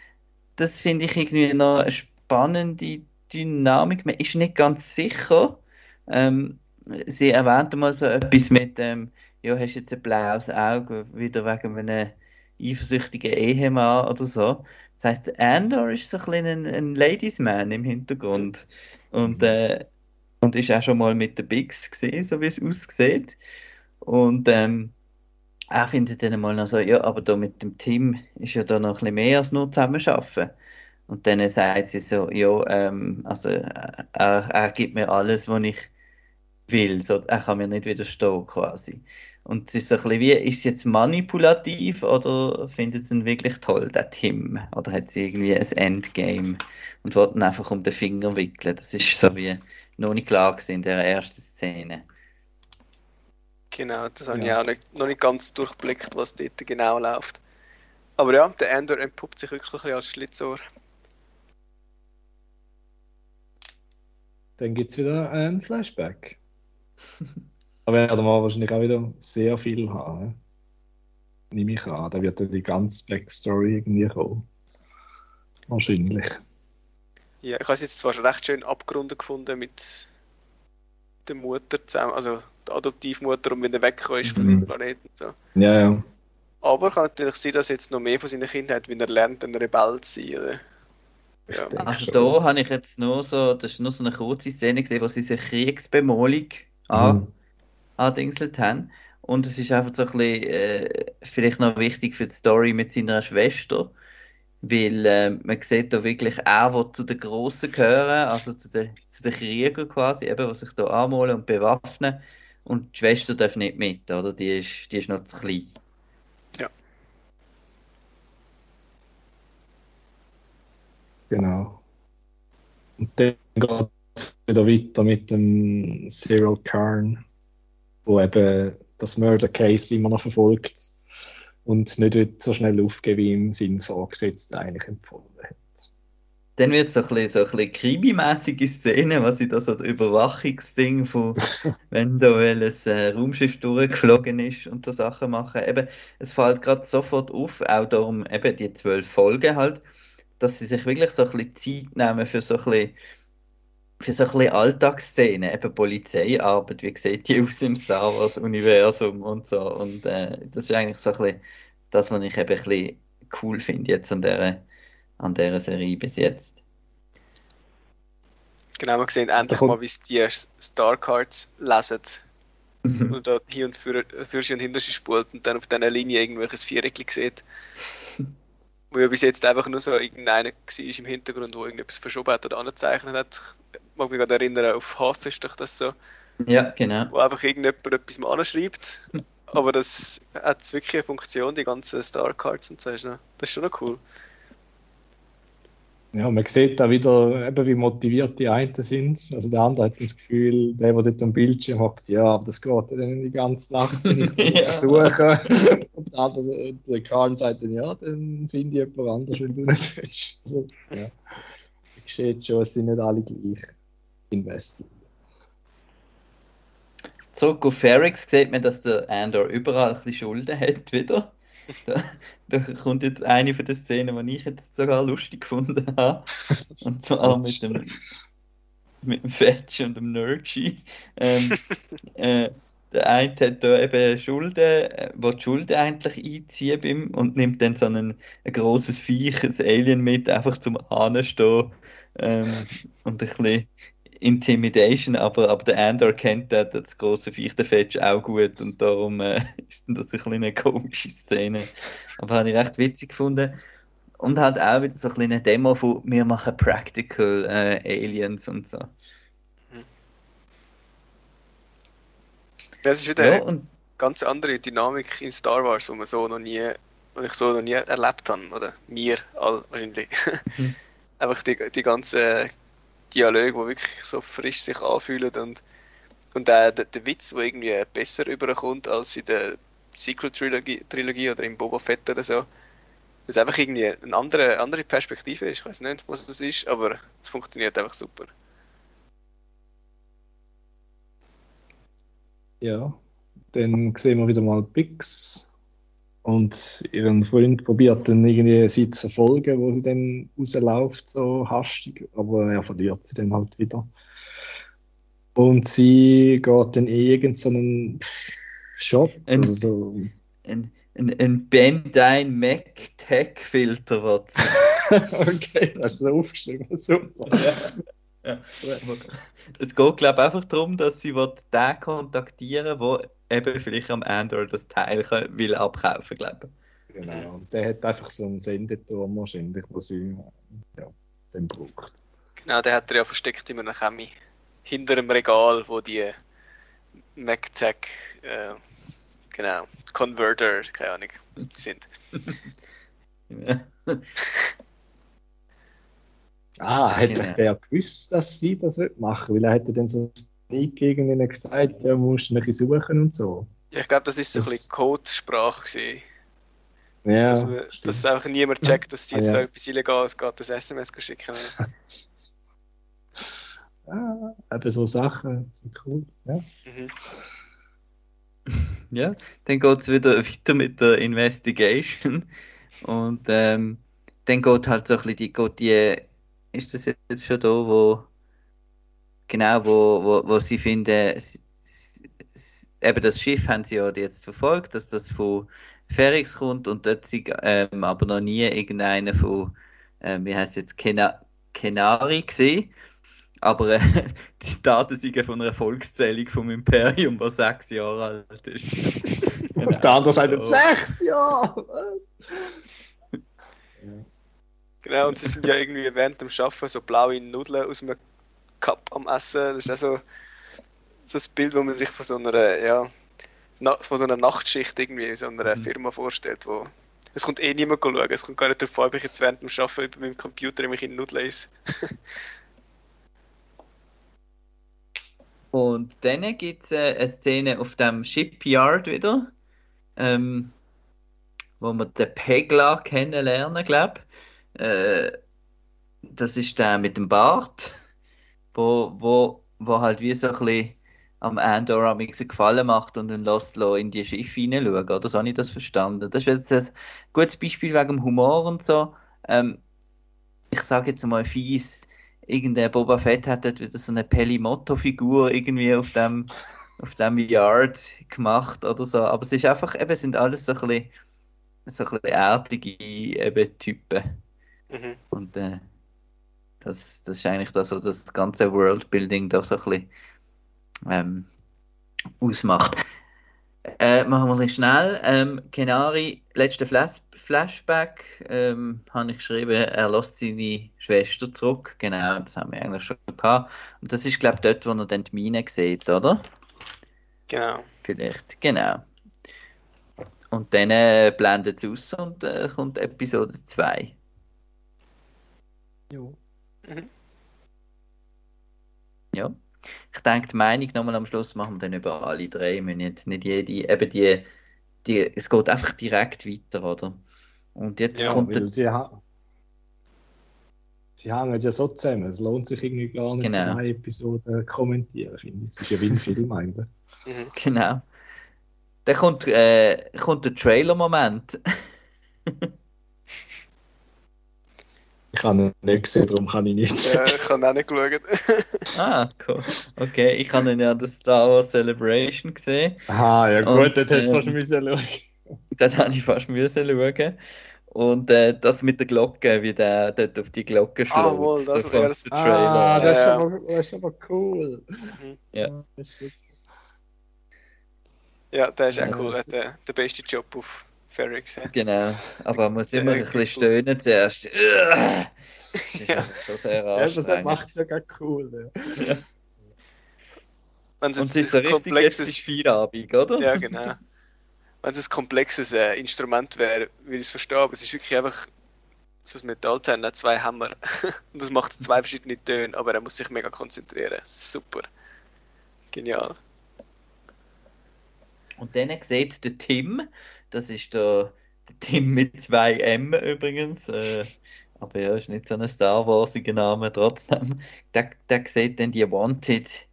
[SPEAKER 1] das finde ich irgendwie noch eine spannende Dynamik. Man ist nicht ganz sicher. Ähm, sie erwähnte mal so etwas mit dem, ja, hast jetzt ein blaues Auge, wieder wegen einem eifersüchtigen Ehemann oder so. Das heißt, Andor ist so ein bisschen ein, ein Ladiesman im Hintergrund. Und, äh, und ist auch schon mal mit den Bigs gesehen, so wie es aussieht. Und ähm, er findet dann mal noch so, ja, aber da mit dem Team ist ja da noch ein bisschen mehr als nur zusammenarbeiten. Und dann sagt sie so, ja, ähm, also er, er gibt mir alles, was ich will. So, er kann mir nicht widerstehen, quasi. Und es ist so ein bisschen wie, ist es jetzt manipulativ oder findet sie ihn wirklich toll, der Tim? Oder hat sie irgendwie ein Endgame und wollte ihn einfach um den Finger wickeln? Das ist so wie noch nicht klar in der ersten Szene.
[SPEAKER 2] Genau, das habe ja. ich auch nicht, noch nicht ganz durchblickt, was dort genau läuft. Aber ja, der Endor entpuppt sich wirklich als Schlitzohr.
[SPEAKER 3] Dann gibt es wieder ein Flashback. Da werden wir wahrscheinlich auch wieder sehr viel haben. Nehme ich an. Da wird ja die ganze Backstory irgendwie kommen. Wahrscheinlich.
[SPEAKER 2] Ja, ich habe es jetzt zwar schon recht schön abgerundet gefunden mit der Mutter zusammen, also der Adoptivmutter und wenn er weggekommen ist von mhm. dem Planeten. So.
[SPEAKER 3] Ja, ja.
[SPEAKER 2] Aber kann natürlich sein, dass er jetzt noch mehr von seinen Kindern hat, wenn er lernt, ein Rebell zu sein. Oder?
[SPEAKER 1] Ja. Also da habe ich jetzt nur so, das ist nur so eine kurze Szene gesehen, wo sie sich Kriegsbemalung mhm. Andingselt haben. Und es ist einfach so ein bisschen, äh, vielleicht noch wichtig für die Story mit seiner Schwester, weil äh, man sieht da wirklich, er will zu den Grossen gehören, also zu den, zu den Kriegern quasi, eben, die sich da anmalen und bewaffnen. Und die Schwester darf nicht mit, oder? Die ist, die ist noch zu klein.
[SPEAKER 2] Ja.
[SPEAKER 3] Genau. Und dann geht es wieder weiter mit dem Cyril Karn, wo eben das Murder Case immer noch verfolgt und nicht so schnell aufgeben, wie ihm sein Vorgesetzter eigentlich empfohlen hat.
[SPEAKER 1] Dann wird es so ein bisschen, so ein bisschen krimi Szene, was ich da so das Überwachungsding von, wenn da ein äh, Raumschiff durchgeflogen ist und so Sachen machen. Eben, es fällt gerade sofort auf, auch darum eben die zwölf Folgen halt, dass sie sich wirklich so ein bisschen Zeit nehmen für so ein bisschen für so ein bisschen Alltagsszenen, eben Polizeiarbeit, wie sieht die aus im Star Wars-Universum und so. Und äh, das ist eigentlich so ein bisschen das, was ich eben ein bisschen cool finde jetzt an dieser, an dieser Serie bis jetzt.
[SPEAKER 2] Genau, wir sehen endlich mal, wie sie die Star Cards lesen. Mhm. und da hier und für, für sie und hinter sie spult und dann auf dieser Linie irgendwelches Viereckchen sieht. Wo ja bis jetzt einfach nur so irgendeiner war im Hintergrund, wo irgendetwas verschoben hat oder angezeichnet hat mag mich gerade erinnern, auf Hath ist doch das so.
[SPEAKER 1] Ja, genau.
[SPEAKER 2] Wo einfach irgendjemand etwas mal anschreibt. aber das hat wirklich eine Funktion, die ganzen Star Cards und so. Das ist schon noch cool.
[SPEAKER 3] Ja, man sieht da wieder, eben, wie motiviert die einen sind. Also der andere hat das Gefühl, der, der dort am Bildschirm hockt, ja, aber das geht ja dann die ganze Nacht, wenn ich ja. suche. Der andere, der Karl sagt dann, ja, dann finde ich jemand anders, wenn du nicht willst. Also, ja. Ich sehe schon, es sind nicht alle gleich investiert.
[SPEAKER 1] Zurück auf Ferrix sieht man, dass der Andor überall ein bisschen Schulden hat wieder. Da, da, kommt jetzt eine von den Szenen, die ich jetzt sogar lustig gefunden habe. Und zwar mit dem, mit dem Fetch und dem Nergy. Ähm, äh, der eine hat da eben Schulden, äh, will die Schulden eigentlich einziehen beim, und nimmt dann so ein, ein grosses Viech, ein Alien mit, einfach zum Anstehen ähm, und ein bisschen Intimidation, aber, aber der Andor kennt das, das große Viech, der Fetch auch gut und darum äh, ist das ein eine komische Szene. Aber habe ich recht witzig gefunden. Und halt auch wieder so eine Demo von wir machen Practical äh, Aliens und so.
[SPEAKER 2] Das ist wieder ja, eine ganz andere Dynamik in Star Wars, die man so noch nie, ich so noch nie erlebt habe, oder mir all, wahrscheinlich. Mhm. Einfach die, die ganzen Dialoge, die wirklich so frisch sich anfühlen und, und auch der, der Witz, der irgendwie besser überkommt als in der Sequel-Trilogie Trilogie oder im Boba Fett oder so. Was einfach irgendwie eine andere, andere Perspektive ist. Ich weiß nicht, was das ist, aber es funktioniert einfach super.
[SPEAKER 3] Ja, dann sehen wir wieder mal Bix, Und ihren Freund probiert dann irgendwie sie zu verfolgen, wo sie dann rausläuft, so hastig, aber er verliert sie dann halt wieder. Und sie geht dann in irgendeinen Shop,
[SPEAKER 1] Ein-
[SPEAKER 3] also so.
[SPEAKER 1] Ein, ein, ein Bandine Mac Tech Filter wird
[SPEAKER 3] okay, hast du das aufgeschrieben, super.
[SPEAKER 1] Ja. Es geht, glaube ich, einfach darum, dass sie will den kontaktieren will, der eben vielleicht am Android das Teil will abkaufen glaube
[SPEAKER 3] Genau, und der hat einfach so einen Sendeturm wahrscheinlich, wo sie ja, den braucht.
[SPEAKER 2] Genau, den hat er ja versteckt in einem Chemie. Hinter dem Regal, wo die MacTech, äh, genau, Converter, keine Ahnung, sind.
[SPEAKER 1] Ja.
[SPEAKER 3] Ah, hätte
[SPEAKER 1] Genau.
[SPEAKER 3] der gewusst, dass sie das wird machen, weil er hätte dann so Sneak gegen ihn gesagt, ja, musst du ein bisschen suchen und so.
[SPEAKER 2] Ja, ich glaube, das ist so ein
[SPEAKER 3] Das-
[SPEAKER 2] bisschen Codesprache gewesen.
[SPEAKER 3] Ja,
[SPEAKER 2] dass, man, dass einfach niemand checkt, dass die
[SPEAKER 3] Ah,
[SPEAKER 2] jetzt
[SPEAKER 3] ja.
[SPEAKER 2] da etwas Illegales geht, das SMS schicken.
[SPEAKER 3] ah, eben so Sachen sind cool. Ja.
[SPEAKER 2] Mhm.
[SPEAKER 1] Ja, dann geht es wieder weiter mit der Investigation. Und ähm, dann geht halt so ein bisschen die, geht die, ist das jetzt schon da, wo, genau, wo, wo, wo sie finden, eben das Schiff haben sie ja jetzt verfolgt, dass das von Ferrix kommt und dort sie ähm, aber noch nie irgendeiner von, ähm, wie heißt es jetzt, Kena Kenari gesehen. Aber äh, die Daten sind von einer Volkszählung vom Imperium, was sechs Jahre alt ist.
[SPEAKER 3] Und der andere sagt, sechs Jahre! Was?
[SPEAKER 2] Genau, und sie sind ja irgendwie während dem Arbeiten so blaue Nudeln aus einem Cup am Essen. Das ist auch so, so ein Bild, wo man sich von so einer, ja, von so einer Nachtschicht irgendwie in so einer
[SPEAKER 1] Mhm.
[SPEAKER 2] Firma vorstellt, wo es kommt eh niemand schauen. Es kommt gar nicht darauf an, ob ich jetzt während dem Arbeiten über meinem Computer mich in Nudeln esse.
[SPEAKER 1] Und dann gibt es äh, eine Szene auf dem Shipyard wieder, ähm, wo wir den Pegla kennenlernen, glaube äh, Das ist der mit dem Bart, wo, wo, wo halt wie so ein bisschen am Andor am einen Gefallen macht und dann lässt in die Schiffe hineinschauen, oder? So habe ich das verstanden. Das ist jetzt ein gutes Beispiel wegen dem Humor und so. Ähm, ich sage jetzt mal fies, irgendein Boba Fett hat dort wieder so eine Pelimotto-Figur irgendwie auf dem, auf dem Yard gemacht oder so. Aber es ist einfach, eben, sind alles so ein bisschen, so ein bisschen erdige eben, Typen.
[SPEAKER 2] Mhm.
[SPEAKER 1] Und äh, das, das ist eigentlich das, was das ganze Worldbuilding da so ein bisschen ähm, ausmacht. Äh, machen wir ein bisschen schnell. Ähm, Kenari, letzter Flash Flashback, ähm, habe ich geschrieben, er lässt seine Schwester zurück. Genau, das haben wir eigentlich schon gehabt. Und das ist, glaube ich, dort, wo er dann die Mine sieht, oder?
[SPEAKER 2] Genau.
[SPEAKER 1] Vielleicht, genau. Und dann äh, blendet es aus und äh, kommt Episode 2.
[SPEAKER 3] Jo.
[SPEAKER 1] Ja. Ich denke, die Meinung nochmal am Schluss machen wir dann über alle drei. Wir jetzt nicht jede, eben die, die, es geht einfach direkt weiter, oder? Und jetzt
[SPEAKER 2] Ja,
[SPEAKER 1] kommt der,
[SPEAKER 3] Weil sie, ha sie hängen ja so zusammen. Es lohnt sich irgendwie gar nicht,
[SPEAKER 1] Genau.
[SPEAKER 3] so eine Episode kommentieren, finde ich. Es ist ja wie ein Film eigentlich.
[SPEAKER 2] Mhm.
[SPEAKER 1] genau. Dann kommt, äh, kommt der Trailer-Moment.
[SPEAKER 3] Ich habe ihn nicht gesehen, darum kann ich nicht.
[SPEAKER 2] Ja, ich habe auch nicht geschaut.
[SPEAKER 1] ah, cool. Okay, ich habe ihn ja an der Star Wars Celebration gesehen.
[SPEAKER 3] Aha, ja
[SPEAKER 1] Und,
[SPEAKER 3] gut, dort hätte ich fast
[SPEAKER 1] ähm,
[SPEAKER 3] müssen schauen.
[SPEAKER 1] Das habe ich fast müssen schauen. Und äh, das mit der Glocke, wie der dort auf die Glocke schlägt.
[SPEAKER 2] Ah, wohl, das
[SPEAKER 1] so
[SPEAKER 2] wäre das-
[SPEAKER 1] der
[SPEAKER 3] Ah,
[SPEAKER 1] Trailer.
[SPEAKER 3] das ist,
[SPEAKER 2] Ja.
[SPEAKER 3] aber, das ist aber cool.
[SPEAKER 1] Ja.
[SPEAKER 3] Das ist super.
[SPEAKER 2] Ja, der ist
[SPEAKER 3] Ja.
[SPEAKER 2] auch cool. Der, der beste Job auf Ferrix. Ja.
[SPEAKER 1] Genau, aber man muss
[SPEAKER 2] Der
[SPEAKER 1] immer ein bisschen stöhnen zuerst. Das ist
[SPEAKER 2] Ja.
[SPEAKER 1] einfach schon sehr
[SPEAKER 3] Ja, das
[SPEAKER 1] anstrengend.
[SPEAKER 3] macht es ja gar cool. Ja.
[SPEAKER 1] Und es ist
[SPEAKER 2] ein
[SPEAKER 1] richtig,
[SPEAKER 2] komplexes,
[SPEAKER 1] Feierabend, oder?
[SPEAKER 2] ja genau. Wenn es ein komplexes äh, Instrument wäre, würde ich es verstehen, aber es ist wirklich einfach so ein Metallzähne, zwei Hämmer. Und das macht zwei verschiedene Töne, aber er muss sich mega konzentrieren. Super. Genial.
[SPEAKER 1] Und dann sieht der Tim, das ist der, der Tim mit zwei M übrigens, äh, aber ja, ist nicht so ein Star Warsiger Name trotzdem. Der, der sieht dann die Wanted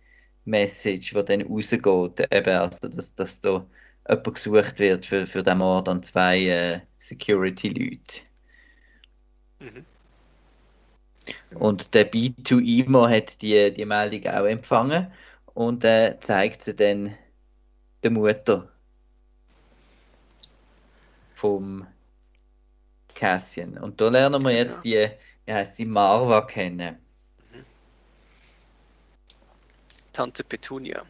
[SPEAKER 1] Message, die dann rausgeht, eben, also dass, dass da jemand gesucht wird für, für den Mord an zwei äh, Security-Leute.
[SPEAKER 2] Mhm.
[SPEAKER 1] Und der B2Emo hat die, die Meldung auch empfangen und äh, zeigt sie dann der Mutter vom Cassian. Und da lernen wir jetzt die, wie heißt sie, Marva kennen.
[SPEAKER 2] Tante Petunia.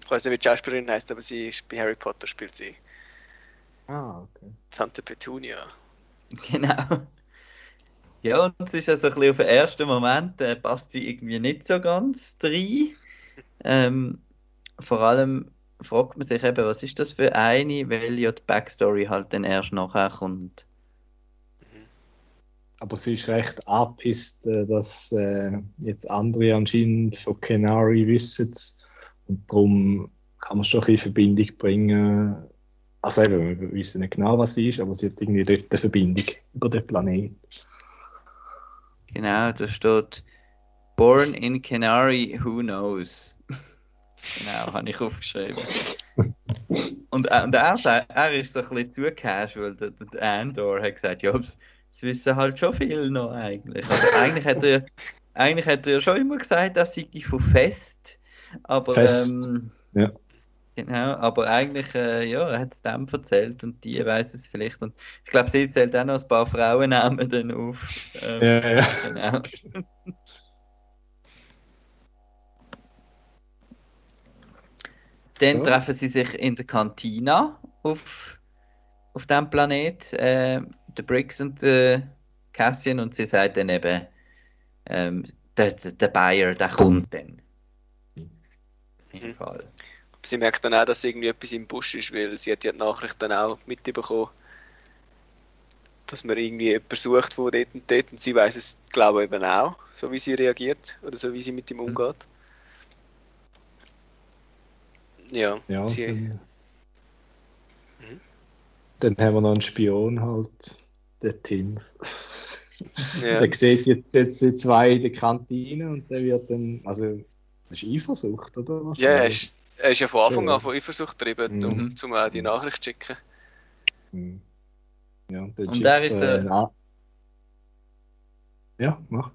[SPEAKER 2] Ich weiß nicht, wie die Schauspielerin heißt, aber sie ist bei Harry Potter spielt sie.
[SPEAKER 3] Ah, okay.
[SPEAKER 2] Tante Petunia.
[SPEAKER 1] Genau. Ja, und es ist also ein bisschen auf den ersten Moment, äh, passt sie irgendwie nicht so ganz rein. Ähm, vor allem fragt man sich eben, was ist das für eine, weil ja die Backstory halt dann erst nachher kommt.
[SPEAKER 3] Aber sie ist recht angepisst, äh, dass äh, jetzt andere anscheinend von Canary wissen. Und darum kann man schon ein bisschen Verbindung bringen. Also eben, wir wissen nicht genau, was sie ist, aber sie hat irgendwie dort eine Verbindung über den Planet.
[SPEAKER 1] Genau, da steht Born in Canary, who knows? Genau, habe ich aufgeschrieben. Und, äh, und er, er ist so ein bisschen zu casual, der, der Andor hat gesagt, ja, das wissen halt schon viel noch eigentlich. Also eigentlich hat er, eigentlich hat er schon immer gesagt, dass sei von Fest, aber
[SPEAKER 3] Fest,
[SPEAKER 1] ähm,
[SPEAKER 3] ja.
[SPEAKER 1] Genau, aber eigentlich, äh, ja, er hat es dem erzählt und die weiß es vielleicht. Und ich glaube, sie zählt auch noch ein paar Frauennamen dann auf. Ähm,
[SPEAKER 3] Ja, ja.
[SPEAKER 1] Genau. Dann
[SPEAKER 3] Ja.
[SPEAKER 1] treffen sie sich in der Kantina auf, auf dem Planet, äh, der Briggs und der Cassian, und sie sagt dann eben, ähm, der, der, der Bayer, der kommt dann.
[SPEAKER 2] Mhm.
[SPEAKER 1] Fall.
[SPEAKER 2] Sie merkt dann auch, dass irgendwie etwas im Busch ist, weil sie hat ja die Nachricht dann auch mitbekommen, dass man irgendwie jemanden sucht von dort und dort und sie weiß es, glaube ich, eben auch, so wie sie reagiert oder so wie sie mit ihm umgeht. Ja,
[SPEAKER 3] ja
[SPEAKER 2] sie,
[SPEAKER 3] dann,
[SPEAKER 2] Mhm.
[SPEAKER 3] dann haben wir noch einen Spion halt, den Tim.
[SPEAKER 2] ja,
[SPEAKER 3] Der sieht jetzt, jetzt die zwei in der Kantine und der wird dann, also das ist Eifersucht, oder?
[SPEAKER 2] ja er, ist, er ist ja von Anfang
[SPEAKER 3] Ja.
[SPEAKER 2] an von Eifersucht getrieben, um,
[SPEAKER 1] Mhm.
[SPEAKER 2] um auch die Nachricht zu schicken.
[SPEAKER 3] Hm. Ja, und
[SPEAKER 1] Und
[SPEAKER 3] schickt
[SPEAKER 1] er ist, äh,
[SPEAKER 3] an- Ja, mach.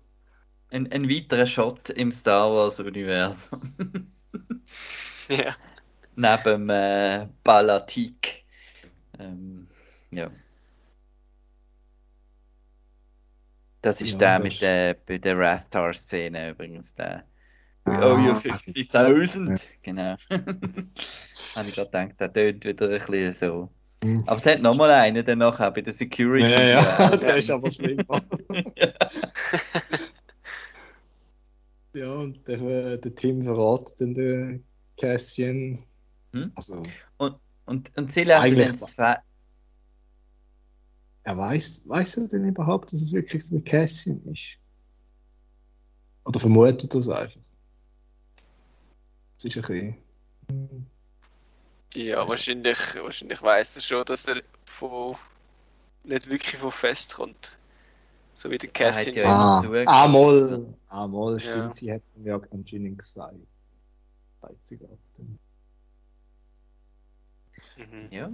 [SPEAKER 1] Ein, ein weiterer Shot im Star Wars-Universum.
[SPEAKER 2] Ja,
[SPEAKER 1] Neben äh, Balatik. Ähm, ja. Das ist
[SPEAKER 3] Ja,
[SPEAKER 1] der
[SPEAKER 3] das
[SPEAKER 1] mit der, bei der Rathtar-Szene übrigens. Der. We
[SPEAKER 3] Ah,
[SPEAKER 1] owe you 50.000. Genau. Habe ich gerade gedacht, der tönt wieder ein bisschen so.
[SPEAKER 3] Hm.
[SPEAKER 1] Aber es hat nochmal einen dann nachher bei der Security.
[SPEAKER 3] Ja, ja,
[SPEAKER 1] Ja.
[SPEAKER 3] der ist aber schlimmer. ja, und der, äh, der Tim verratet dann den Cassian.
[SPEAKER 1] Hm?
[SPEAKER 3] Also,
[SPEAKER 1] Und, und sie lassen
[SPEAKER 3] Eigentlich
[SPEAKER 1] dann das Fe-
[SPEAKER 3] er weiß, weiß er denn überhaupt, dass es wirklich so der Cassian ist? Oder vermutet er es einfach? Das ist ein bisschen.
[SPEAKER 2] ja wahrscheinlich, wahrscheinlich weiß er schon, dass er von, nicht wirklich von Fest kommt. So wie der
[SPEAKER 1] Er hat
[SPEAKER 2] Cassin.
[SPEAKER 1] ja immer
[SPEAKER 3] Ah, einmal, einmal, stimmt,
[SPEAKER 2] Ja.
[SPEAKER 3] sie hat ihm ja anscheinend gesagt. Sagt sie gerade.
[SPEAKER 2] Mhm.
[SPEAKER 1] Ja.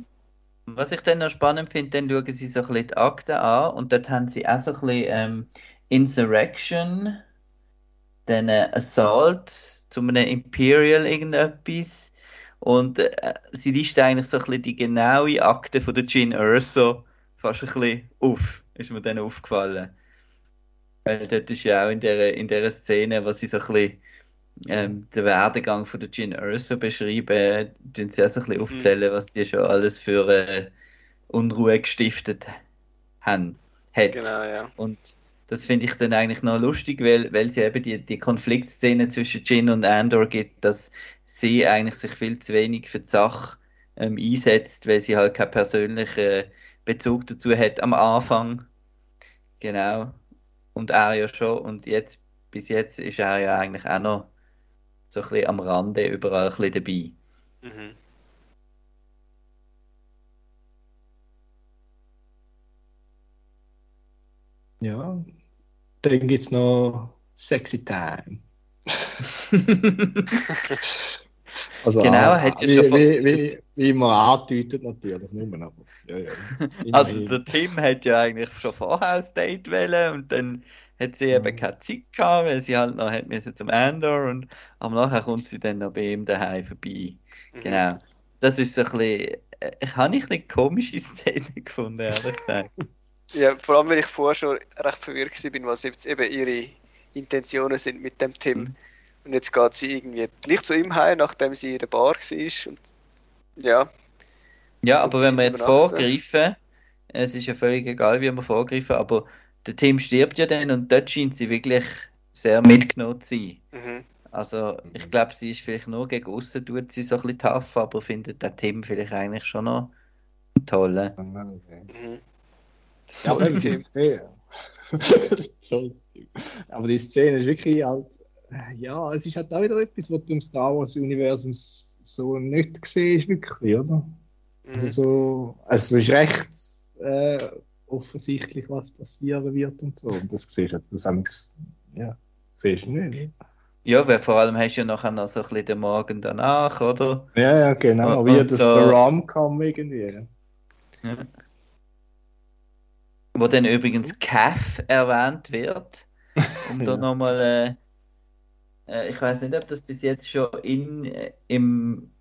[SPEAKER 1] Was ich dann noch spannend finde, dann schauen sie so ein bisschen die Akten an und dort haben sie auch so ein bisschen ähm, Insurrection, dann äh, Assault zu einem Imperial irgendetwas und äh, sie listen eigentlich so ein bisschen die genaue Akte von der Jin Erso fast ein bisschen auf, ist mir dann aufgefallen. Weil dort ist ja auch in der, in der Szene, wo sie so ein bisschen ähm, den Werdegang von der Jin Erso beschreiben, tun sie auch so ein bisschen aufzählen, was die schon alles für äh, Unruhe gestiftet haben. Hat.
[SPEAKER 2] Genau, ja.
[SPEAKER 1] Und das finde ich dann eigentlich noch lustig, weil, weil sie eben die, die Konfliktszene zwischen Jin und Andor gibt, dass sie eigentlich sich viel zu wenig für die Sache ähm, einsetzt, weil sie halt keinen persönlichen Bezug dazu hat am Anfang. Genau. Und er ja schon. Und jetzt, bis jetzt ist er ja eigentlich auch noch so ein bisschen am Rande überall ein bisschen dabei.
[SPEAKER 2] Mhm.
[SPEAKER 3] Ja. Dann gibt es noch Sexy Time. Also,
[SPEAKER 1] Genau,
[SPEAKER 3] ah,
[SPEAKER 1] hat ja
[SPEAKER 3] wie,
[SPEAKER 1] schon
[SPEAKER 3] wie, wie, wie man andeutet natürlich, nicht mehr, aber ja, ja.
[SPEAKER 1] Also der Tim hat ja eigentlich schon vorher ein Date wollen und dann hat sie eben
[SPEAKER 3] Mhm.
[SPEAKER 1] keine Zeit gehabt, weil sie halt noch hat müssen zum Andor und aber nachher kommt sie dann noch bei ihm daheim vorbei.
[SPEAKER 2] Mhm.
[SPEAKER 1] Genau. Das ist so ein bisschen, äh, ich habe ein bisschen komische Szene gefunden, ehrlich gesagt.
[SPEAKER 2] Ja, vor allem, weil ich vorher schon recht verwirrt war, bin, was jetzt eben ihre Intentionen sind mit dem Tim.
[SPEAKER 1] Mhm.
[SPEAKER 2] Und jetzt geht sie irgendwie gleich zu ihm heim, nachdem sie in der Bar war. Und ja,
[SPEAKER 1] Ja,
[SPEAKER 2] Zum
[SPEAKER 1] aber wenn wir jetzt vorgreifen, es ist ja völlig egal, wie wir vorgreifen, aber der Tim stirbt ja dann und dort scheint sie wirklich sehr mitgenommen zu sein.
[SPEAKER 2] mhm.
[SPEAKER 1] Also, ich glaube, sie ist vielleicht nur gegen außen tut sie so ein bisschen tough, aber findet der Tim vielleicht eigentlich schon noch toll.
[SPEAKER 2] Mhm.
[SPEAKER 3] Ja, aber die Szene. Aber die Szene ist wirklich halt. Ja, es ist halt auch wieder etwas, was du im Star Wars-Universum so nicht siehst, wirklich, oder? Also,
[SPEAKER 2] Mhm.
[SPEAKER 3] so, also es ist recht äh, offensichtlich, was passieren wird und so. Und das siehst du, das ja, siehst du nicht.
[SPEAKER 1] Ja, weil vor allem hast du ja nachher noch so ein bisschen den Morgen danach, oder?
[SPEAKER 3] Ja, ja, genau.
[SPEAKER 1] Und-
[SPEAKER 3] Wie das
[SPEAKER 1] so-
[SPEAKER 3] Rom-Com irgendwie.
[SPEAKER 1] Wo dann übrigens Cath erwähnt wird. Um da
[SPEAKER 3] Ja.
[SPEAKER 1] nochmal, äh, äh, ich weiß nicht, ob das bis jetzt schon in, äh, im,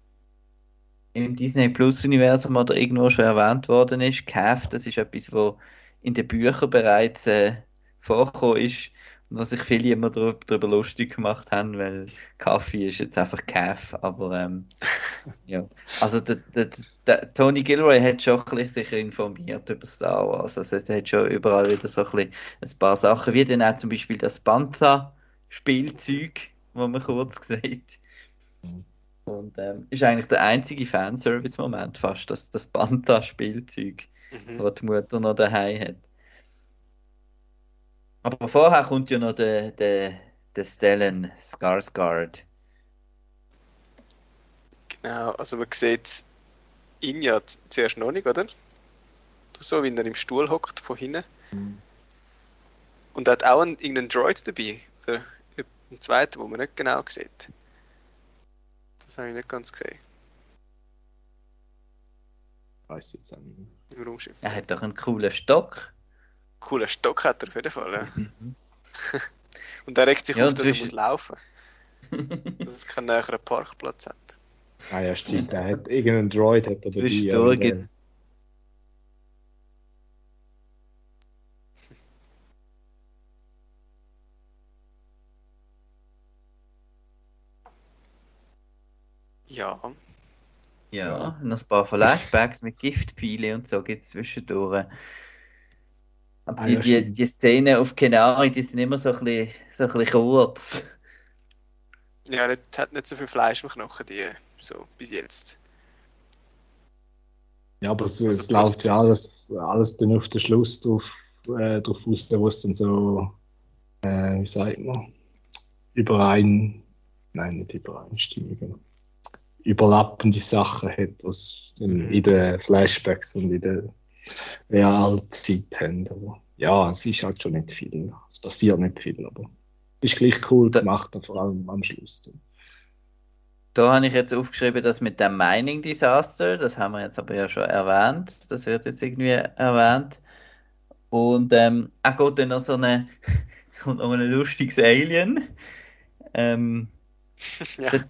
[SPEAKER 1] im Disney Plus Universum oder irgendwo schon erwähnt worden ist. Cath, das ist etwas, wo in den Büchern bereits äh, vorgekommen ist und was sich viele immer darüber, darüber lustig gemacht haben, weil Kaffee ist jetzt einfach Cath, aber ähm, ja. Also der, der, der, Tony Gilroy hat schon ein bisschen sich informiert über Star Wars. Also er hat schon überall wieder so ein, bisschen ein paar Sachen, wie dann auch zum Beispiel das Bantha-Spielzeug, wo man kurz sieht.
[SPEAKER 3] Mhm.
[SPEAKER 1] Und ähm, ist eigentlich der einzige Fanservice-Moment fast, das, das Bantha-Spielzeug,
[SPEAKER 2] Mhm.
[SPEAKER 1] das die Mutter noch daheim hat. Aber vorher kommt ja noch der, der, der Stellan Skarsgård.
[SPEAKER 2] Genau, also man sieht ihn ja zuerst noch nicht, oder? So wie er im Stuhl hockt von hinten.
[SPEAKER 3] Mhm.
[SPEAKER 2] Und er hat auch einen, irgendeinen Droid dabei. Oder einen zweiten, wo man nicht genau sieht. Das habe ich nicht ganz gesehen.
[SPEAKER 3] Weiß jetzt auch nicht mehr.
[SPEAKER 2] Im Raumschiff.
[SPEAKER 1] Er hat doch einen coolen Stock.
[SPEAKER 2] Cooler Stock hat er auf jeden Fall, ja. Und er regt sich
[SPEAKER 1] Ja,
[SPEAKER 2] auf, dass er
[SPEAKER 1] zwischen-
[SPEAKER 2] muss laufen dass es keinen näheren Parkplatz hat.
[SPEAKER 3] Ah ja, stimmt. Er hat irgendeinen Droid hat er dabei.
[SPEAKER 1] Zwischendurch
[SPEAKER 2] Ja,
[SPEAKER 1] Ja, noch ein paar Flashbacks mit Giftpfeile und so gibt es zwischendurch. Aber
[SPEAKER 3] Ah,
[SPEAKER 1] die, die, die Szenen auf Kenari, die sind immer so ein bisschen, so ein bisschen kurz.
[SPEAKER 2] ja nicht, hat nicht so viel Fleisch im Knochen, die so bis jetzt.
[SPEAKER 3] Ja, aber es,
[SPEAKER 2] Also
[SPEAKER 3] es läuft ja alles, alles dann auf den Schluss drauf, äh, drauf aus, wo es dann so, äh, wie sagt man, überein, nein, nicht Übereinstimmungen, überlappende Sachen hat, was dann
[SPEAKER 2] Mhm.
[SPEAKER 3] in den Flashbacks und in der Realzeit haben. Aber ja, es ist halt schon nicht viel. Es passiert nicht viel, aber ist gleich cool gemacht, vor allem am Schluss. Dann.
[SPEAKER 1] Da habe ich jetzt aufgeschrieben, das mit dem Mining Disaster, das haben wir jetzt aber ja schon erwähnt. Das wird jetzt irgendwie erwähnt. Und ähm, auch geht dann noch so eine, kommt noch ein lustiges Alien. Ähm,
[SPEAKER 2] ja.
[SPEAKER 1] Der-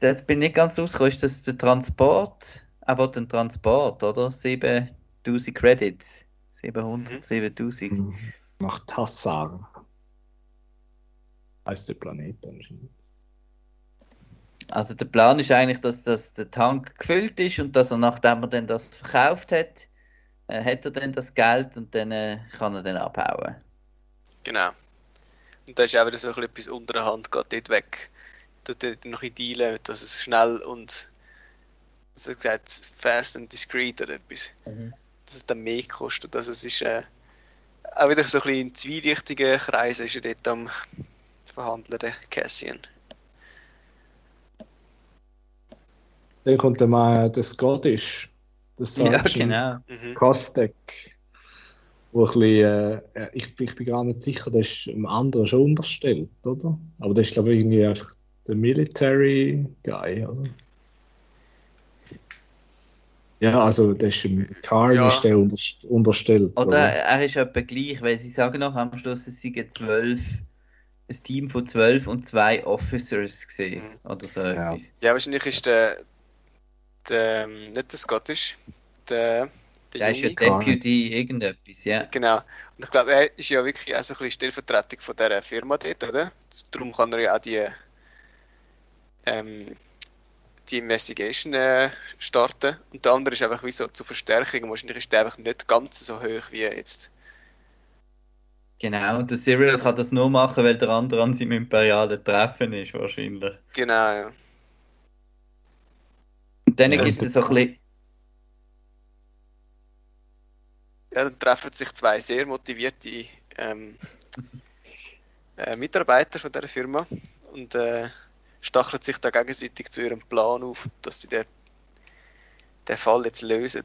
[SPEAKER 1] Jetzt bin ich nicht ganz rausgekommen, ist das der Transport? Aber den Transport, oder? 7000 Credits. 700,
[SPEAKER 2] Mhm.
[SPEAKER 1] 7000.
[SPEAKER 3] Nach Tassar. Heißt der Planet anscheinend.
[SPEAKER 1] Also der Plan ist eigentlich, dass, dass der Tank gefüllt ist und dass er, nachdem er dann das verkauft hat, äh, hat er dann das Geld und dann äh, kann er dann abhauen.
[SPEAKER 2] Genau. Und da ist auch wieder so ein bisschen etwas unter der Hand, geht dort weg. Tut dort noch ein dealen, dass es schnell und, er gesagt, fast and discreet oder etwas. Dass es dann mehr kostet. Also es ist äh, auch wieder so ein bisschen in zweirichtigen Kreisen ist er dort am verhandeln, der Cassian.
[SPEAKER 3] Dann kommt der, mal der Scottish. Der
[SPEAKER 1] Ja,
[SPEAKER 3] Sergeant
[SPEAKER 1] genau.
[SPEAKER 2] Mhm.
[SPEAKER 3] Kostek. Wo ein bisschen, äh, ich, ich bin gar nicht sicher, der ist dem anderen schon unterstellt, oder? Aber der ist, glaube ich, irgendwie einfach der Military Guy, oder? Ja, also das ist dem Karn
[SPEAKER 2] Ja.
[SPEAKER 3] ist der unterst unterstellt.
[SPEAKER 1] Oder er ist etwa gleich, weil sie sagen noch am Schluss, es seien zwölf, ein Team von zwölf und zwei Officers gesehen.
[SPEAKER 2] Mhm.
[SPEAKER 1] Oder so
[SPEAKER 3] Ja.
[SPEAKER 1] etwas.
[SPEAKER 2] Ja, wahrscheinlich ist der, der ähm, nicht der Scottish, der, der
[SPEAKER 1] Der ist ja. Deputy irgendetwas, ja.
[SPEAKER 2] Genau. Und ich glaube, er ist ja wirklich auch so ein bisschen Stellvertretung von dieser Firma dort, oder? Darum kann er ja auch die, ähm, die Investigation äh, starten. Und der andere ist einfach wie so zur Verstärkung. Und wahrscheinlich ist der einfach nicht ganz so hoch wie jetzt.
[SPEAKER 1] Genau, der Cyril kann das nur machen, weil der andere an seinem imperialen Treffen ist, wahrscheinlich.
[SPEAKER 2] Genau, ja.
[SPEAKER 1] Und dann
[SPEAKER 2] Ja,
[SPEAKER 1] gibt es so ein bisschen,
[SPEAKER 2] Ja, dann treffen sich zwei sehr motivierte ähm, äh, Mitarbeiter von dieser Firma und äh, stacheln sich da gegenseitig zu ihrem Plan auf, dass sie den, den Fall jetzt lösen.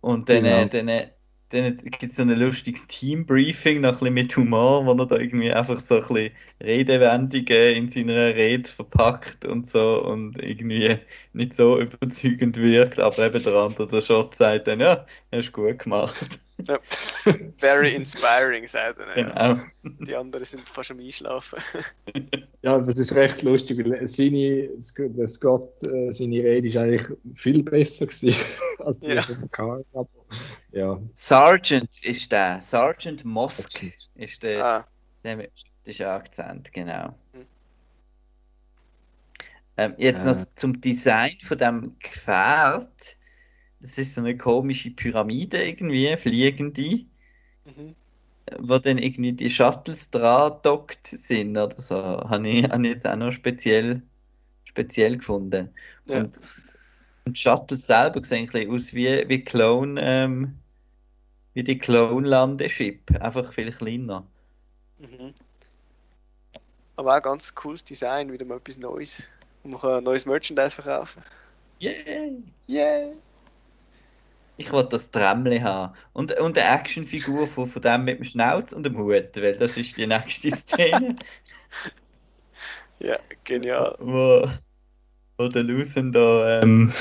[SPEAKER 1] und dann,
[SPEAKER 3] Genau.
[SPEAKER 1] äh, dann, äh, dann gibt es so ein lustiges Teambriefing, noch ein bisschen mit Humor, wo er da irgendwie einfach so ein bisschen Redewendungen in seiner Rede verpackt und so und irgendwie nicht so überzeugend wirkt, aber eben der andere, der Schott, sagt dann, ja, hast gut gemacht.
[SPEAKER 2] Very inspiring, sagt er. Ja.
[SPEAKER 1] Genau.
[SPEAKER 2] Die anderen sind fast am Einschlafen.
[SPEAKER 3] Ja, das ist recht lustig, weil seine, der Scott, äh, seine Rede ist eigentlich viel besser gewesen als die
[SPEAKER 2] Ja.
[SPEAKER 3] von Karl. Ja,
[SPEAKER 1] Sergeant ist der, Sergeant Mosk ist der,
[SPEAKER 2] Ah,
[SPEAKER 1] der mit Akzent, genau.
[SPEAKER 2] Hm.
[SPEAKER 1] Ähm, jetzt
[SPEAKER 3] Äh.
[SPEAKER 1] noch zum Design von dem Gefährt. Das ist so eine komische Pyramide irgendwie, fliegende,
[SPEAKER 2] mhm.
[SPEAKER 1] wo dann irgendwie die Shuttles dran dockt sind oder so. Habe ich, habe ich jetzt auch noch speziell, speziell gefunden.
[SPEAKER 2] Ja.
[SPEAKER 1] Und, und die Shuttles selber sehen ein bisschen aus wie, wie Clone, ähm, wie die Clone-Landeship, einfach viel kleiner.
[SPEAKER 2] Mhm. Aber auch ganz cooles Design, wieder mal etwas Neues. Und man kann neues Merchandise verkaufen.
[SPEAKER 1] Yay!
[SPEAKER 2] Yeah!
[SPEAKER 1] Ich wollte das Trämmli haben. Und, und eine Actionfigur von, von dem mit dem Schnauz und dem Hut, weil das ist die nächste Szene,
[SPEAKER 2] Ja, genial.
[SPEAKER 1] wo, wo der Luthen da ähm,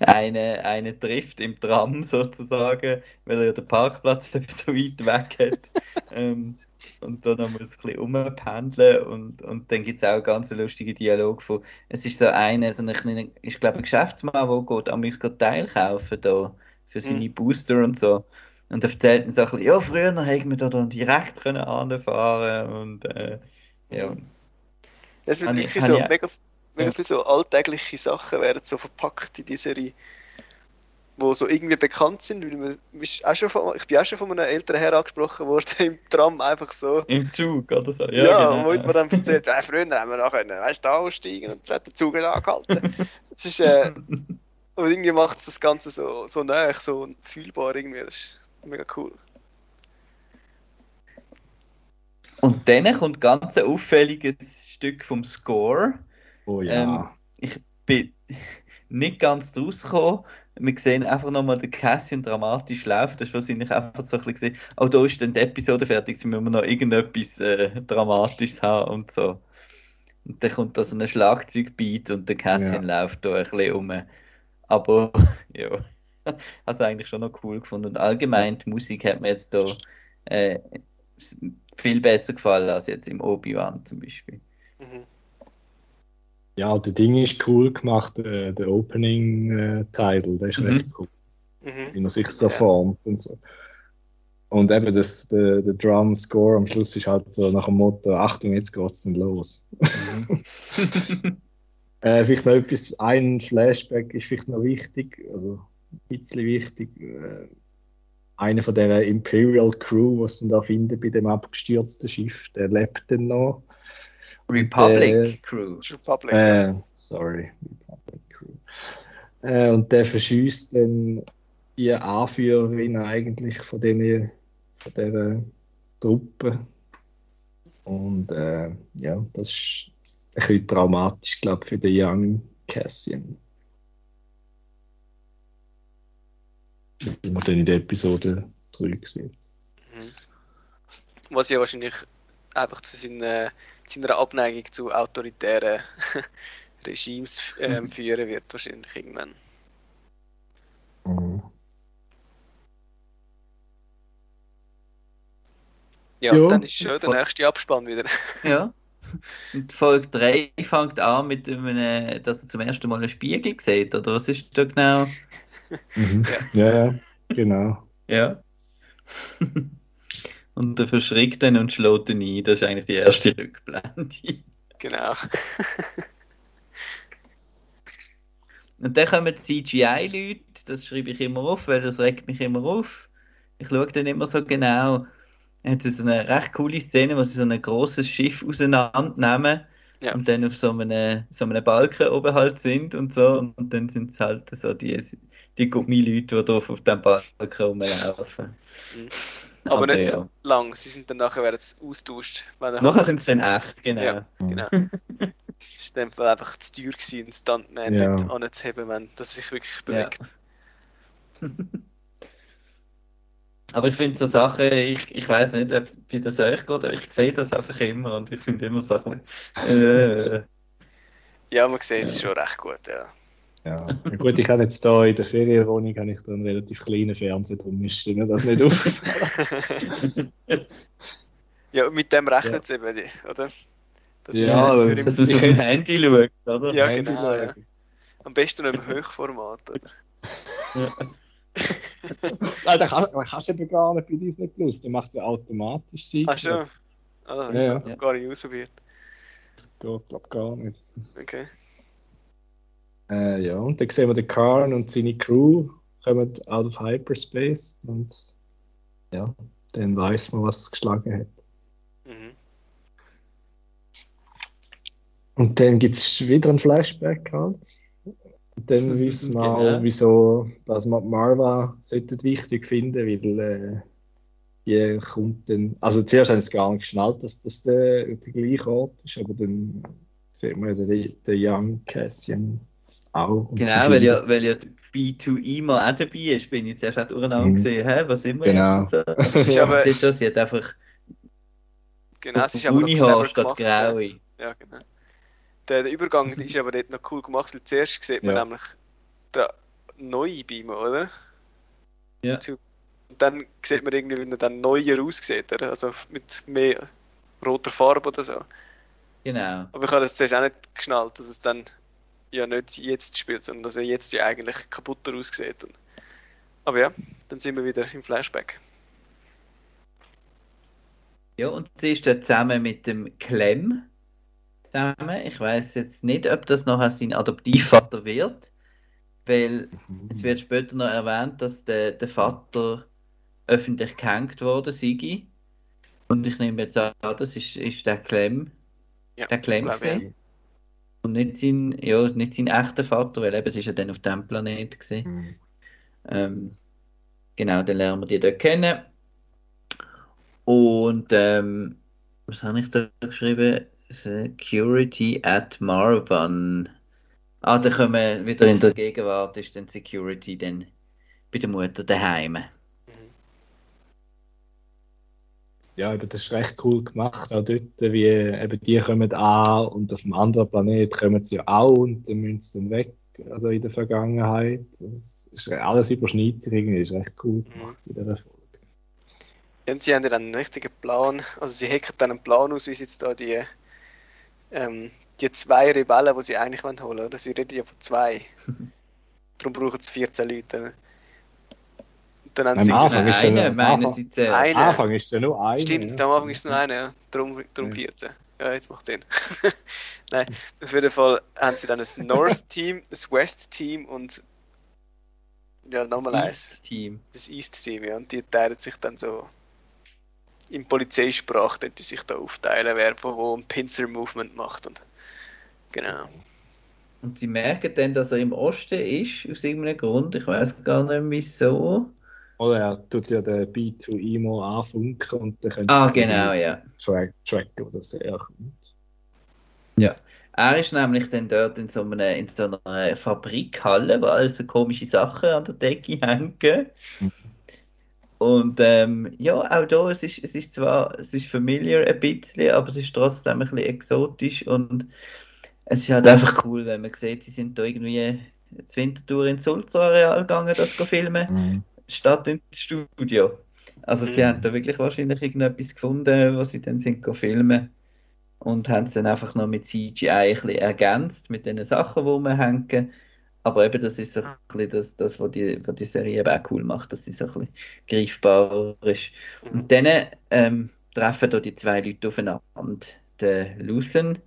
[SPEAKER 1] eine, eine trifft im Tram sozusagen, weil er ja den Parkplatz so weit weg hat. ähm, und dann muss ein bisschen rumpendeln und, und dann gibt es auch einen ganz lustigen Dialog von, es ist so eine, so eine kleine, ich glaube ein Geschäftsmann, der geht, am geht Teil kaufen da, für seine Booster und so. Und er erzählt dann so ein bisschen, ja, früher hätten wir da dann direkt können anfahren und äh, ja.
[SPEAKER 2] Es wird
[SPEAKER 1] Habe ich-
[SPEAKER 2] wirklich so
[SPEAKER 1] ich-
[SPEAKER 2] mega, mega
[SPEAKER 1] ja.
[SPEAKER 2] viele so alltägliche Sachen werden so verpackt in die Serie, wo so irgendwie bekannt sind. Weil man, auch schon von, ich bin auch schon von einem älteren Herr angesprochen worden im Tram einfach so.
[SPEAKER 1] Im Zug oder so.
[SPEAKER 2] Ja,
[SPEAKER 1] Ja, genau.
[SPEAKER 2] wo man dann erzählt, äh, früher haben wir noch können, weißt du, da aussteigen und so hat der Zug nicht angehalten. Das ist, äh, und irgendwie macht es das Ganze so, so nah, so fühlbar irgendwie. Das ist mega cool.
[SPEAKER 1] Und dann kommt ganz ein auffälliges Stück vom Score.
[SPEAKER 3] oh ja.
[SPEAKER 1] Ähm, ich bin nicht ganz draus gekommen. Wir sehen einfach nochmal den Cassian dramatisch laufen. Das ist wahrscheinlich einfach so ein bisschen oh, da ist dann die Episode fertig, jetzt müssen wir noch irgendetwas äh, Dramatisches haben und so. Und dann kommt da so ein Schlagzeugbeat und der Cassian läuft da ein bisschen um. Aber ja, also eigentlich schon noch cool gefunden. Und allgemein die Musik hat mir jetzt da äh, viel besser gefallen als jetzt im Obi-Wan zum Beispiel.
[SPEAKER 2] Mhm.
[SPEAKER 3] ja, der Ding ist cool gemacht, äh, der Opening-Title, der ist
[SPEAKER 1] Mhm.
[SPEAKER 3] recht cool,
[SPEAKER 2] Mhm.
[SPEAKER 3] wie er sich so
[SPEAKER 2] Ja.
[SPEAKER 3] formt und so. Und eben das, der, der Drum-Score am Schluss ist halt so nach dem Motto, Achtung, jetzt geht's denn los. Äh, vielleicht noch etwas, ein Flashback ist vielleicht noch wichtig, also ein bisschen wichtig. Äh, einer von der Imperial Crew, was dann da finden bei dem abgestürzten Schiff, der lebt dann noch.
[SPEAKER 1] Republic
[SPEAKER 3] Äh,
[SPEAKER 1] Crew.
[SPEAKER 2] Republic.
[SPEAKER 3] Äh, sorry, Republic Crew. Äh, und der verschießt dann die Anführerin eigentlich von den von dieser Truppe. Und äh, ja, das ist bisschen traumatisch, glaube ich, für den Young Cassian. Wie wir dann in der Episode 3 gesehen.
[SPEAKER 2] Mhm. Was ja wahrscheinlich einfach zu seiner, seiner Abneigung zu autoritären Regimes ähm, führen wird, wahrscheinlich irgendwann.
[SPEAKER 3] Mhm.
[SPEAKER 2] Ja,
[SPEAKER 3] Ja.
[SPEAKER 2] dann ist schon der nächste Abspann wieder.
[SPEAKER 1] Ja. Und Folge 3 fängt an mit einem, dass er zum ersten Mal einen Spiegel sieht, oder was ist da genau?
[SPEAKER 3] Mhm. Ja, ja, genau.
[SPEAKER 1] Ja. Und er verschrickt dann und schlägt ihn ein. Das ist eigentlich die erste Rückblende.
[SPEAKER 2] genau.
[SPEAKER 1] Und dann kommen die CGI-Leute, das schreibe ich immer auf, weil das regt mich immer auf. Ich schaue dann immer so genau. Hat so eine recht coole Szene, wo sie so ein großes Schiff auseinandernehmen
[SPEAKER 2] Ja.
[SPEAKER 1] und dann auf so einem, so einem Balken oben halt sind und so. Und dann sind es halt so die, die Gummileute, die drauf auf dem Balken rumlaufen.
[SPEAKER 2] Mhm. Aber nicht
[SPEAKER 1] ja.
[SPEAKER 2] so lang. Sie sind dann nachher werden sie austauscht. Er
[SPEAKER 1] Nachher sind es dann echt, genau.
[SPEAKER 2] Ja. Genau. ist in dem Fall einfach zu teuer gewesen, einen Stuntman
[SPEAKER 3] Ja.
[SPEAKER 2] dort anzuheben, wenn das sich wirklich
[SPEAKER 1] Ja.
[SPEAKER 2] bewegt.
[SPEAKER 1] Aber ich finde so Sachen, ich, ich weiß nicht, ob bei das euch geht, aber ich sehe das einfach immer und ich finde immer Sachen. Äh,
[SPEAKER 2] Ja, man sieht es schon recht gut, ja.
[SPEAKER 3] Ja. Ja, Gut, ich habe jetzt da in der Ferienwohnung habe ich da einen relativ kleinen Fernseher, darum ist mir das nicht aufgefallen.
[SPEAKER 2] Ja, und mit dem rechnet es eben, die- oder? Das ist
[SPEAKER 3] Ja, das-
[SPEAKER 2] im-
[SPEAKER 1] dass man auf dem
[SPEAKER 3] hätte-
[SPEAKER 1] Handy schaut, oder?
[SPEAKER 2] Ja,
[SPEAKER 3] Handy
[SPEAKER 2] genau, ja. Am besten noch im Hochformat, oder?
[SPEAKER 3] Nein, da kann- da kannst du eben gar nicht bei Disney Plus. Du machst ja automatisch Sieg.
[SPEAKER 2] Ach schon. Ah,
[SPEAKER 3] Ja, ja.
[SPEAKER 2] ich gar nicht ausprobiert.
[SPEAKER 3] Das geht, glaube gar nicht.
[SPEAKER 2] Okay.
[SPEAKER 3] Äh, ja, und dann sehen wir den Karn und seine Crew kommen out of Hyperspace und ja, dann weiß man, was es geschlagen hat.
[SPEAKER 2] Mhm.
[SPEAKER 3] Und dann gibt es wieder ein Flashback halt. Und dann wissen wir
[SPEAKER 1] Genau.
[SPEAKER 3] auch, wieso dass man die Marva wichtig finden, weil äh, die kommt dann. Also zuerst haben sie gar nicht geschnallt, dass das der, der gleiche Ort ist, aber dann sieht man ja den, den Young Cassian auch. Sie
[SPEAKER 1] Genau, weil ja, weil ja B2E mal auch dabei ist, bin ich zuerst auch durcheinander
[SPEAKER 3] Mhm.
[SPEAKER 1] gesehen, hä, was sind wir
[SPEAKER 3] Genau.
[SPEAKER 1] jetzt? So.
[SPEAKER 2] Es ist aber,
[SPEAKER 1] sie hat einfach
[SPEAKER 2] genau, es ist aber
[SPEAKER 1] Unihaar statt graue.
[SPEAKER 2] Ja, genau. Der, der Übergang ist aber dort noch cool gemacht, weil zuerst sieht man
[SPEAKER 3] Ja.
[SPEAKER 2] nämlich den neuen Beamer, oder?
[SPEAKER 1] Ja.
[SPEAKER 2] Und dann sieht man irgendwie, wie er dann neuer aussieht, oder? Also mit mehr roter Farbe oder so.
[SPEAKER 1] Genau.
[SPEAKER 2] Aber ich habe das zuerst auch nicht geschnallt, dass es dann ja nicht jetzt spielt, sondern dass er jetzt ja eigentlich kaputter aussieht. Aber ja, dann sind wir wieder im Flashback.
[SPEAKER 1] Ja, und sie ist dann zusammen mit dem Clem zusammen. Ich weiß jetzt nicht, ob das nachher sein Adoptivvater wird, weil es wird später noch erwähnt, dass der, der Vater öffentlich gehängt wurde, Sigi. Und ich nehme jetzt an, das ist, ist der Clem.
[SPEAKER 2] Ja,
[SPEAKER 1] der Clem gewesen. Und nicht sein, ja, nicht sein echter Vater, weil eben, es ist ja dann auf dem Planet gewesen.
[SPEAKER 3] Mhm.
[SPEAKER 1] Ähm, genau, dann lernen wir die dort kennen. Und ähm, was habe ich da geschrieben? Security at Marvan. Ah, dann kommen wir wieder in der Gegenwart, ist dann Security dann bei der Mutter daheim.
[SPEAKER 3] Ja, aber das ist recht cool gemacht, auch dort, wie eben die kommen an und auf dem anderen Planet kommen sie auch und dann müssen sie dann weg, also in der Vergangenheit. Das ist alles überschneidet sich irgendwie, das ist recht cool gemacht in dieser Folge.
[SPEAKER 2] Ja, und sie haben ja dann einen richtigen Plan, also sie hacken dann einen Plan aus, wie sie jetzt da die, ähm, die zwei Rebellen, die sie eigentlich wollen holen, oder? Sie reden ja von zwei. Darum brauchen sie 14 Leute. Und dann haben
[SPEAKER 3] Am
[SPEAKER 2] sie
[SPEAKER 3] Anfang
[SPEAKER 1] Nein,
[SPEAKER 3] ist ja
[SPEAKER 1] eine,
[SPEAKER 3] noch-
[SPEAKER 1] meinen
[SPEAKER 3] Anfang-
[SPEAKER 1] sie zuerst.
[SPEAKER 2] Eine.
[SPEAKER 3] Am Anfang ist ja nur eine.
[SPEAKER 2] Stimmt, am Anfang ist es nur einer, ja. Darum, darum
[SPEAKER 3] Ja.
[SPEAKER 2] vierte. Ja, jetzt macht Sinn. Nein, auf jeden Fall haben sie dann ein North-Team, ein West-Team und ja, nochmal
[SPEAKER 1] Das
[SPEAKER 2] eins.
[SPEAKER 1] East-Team.
[SPEAKER 2] Das East-Team, ja. Und die teilen sich dann so in Polizeisprache, die sich da aufteilen, wer wo, ein Pincer-Movement macht. Und genau.
[SPEAKER 1] Und sie merken dann, dass er im Osten ist, aus irgendeinem Grund. Ich weiß gar nicht wieso.
[SPEAKER 3] Oder er tut ja den B2 mal anfunken und dann können
[SPEAKER 1] Ah,
[SPEAKER 3] sie
[SPEAKER 1] genau, ja.
[SPEAKER 3] track, tracken, wo das herkommt.
[SPEAKER 1] Er ist nämlich dann dort in so einer, in so einer Fabrikhalle, wo alles so komische Sachen an der Decke hängen. Und ähm, ja, auch da, es ist, es ist zwar, es ist familiar ein bisschen, aber es ist trotzdem ein bisschen exotisch und es ist halt einfach cool, wenn man sieht, sie sind da irgendwie zur Wintertour ins Sulzer-Areal gegangen, das zu filmen, mhm. statt ins Studio. Also mhm. sie haben da wirklich wahrscheinlich irgendetwas gefunden, was sie dann sind filmen und haben es dann einfach noch mit CGI ein bisschen ergänzt, mit den Sachen, die wir hängen. Aber eben, das ist so ein bisschen das, das was, die, was die Serie eben auch cool macht, dass sie so ein bisschen greifbar ist. Mhm. Und dann ähm, treffen da die zwei Leute aufeinander, der Luthen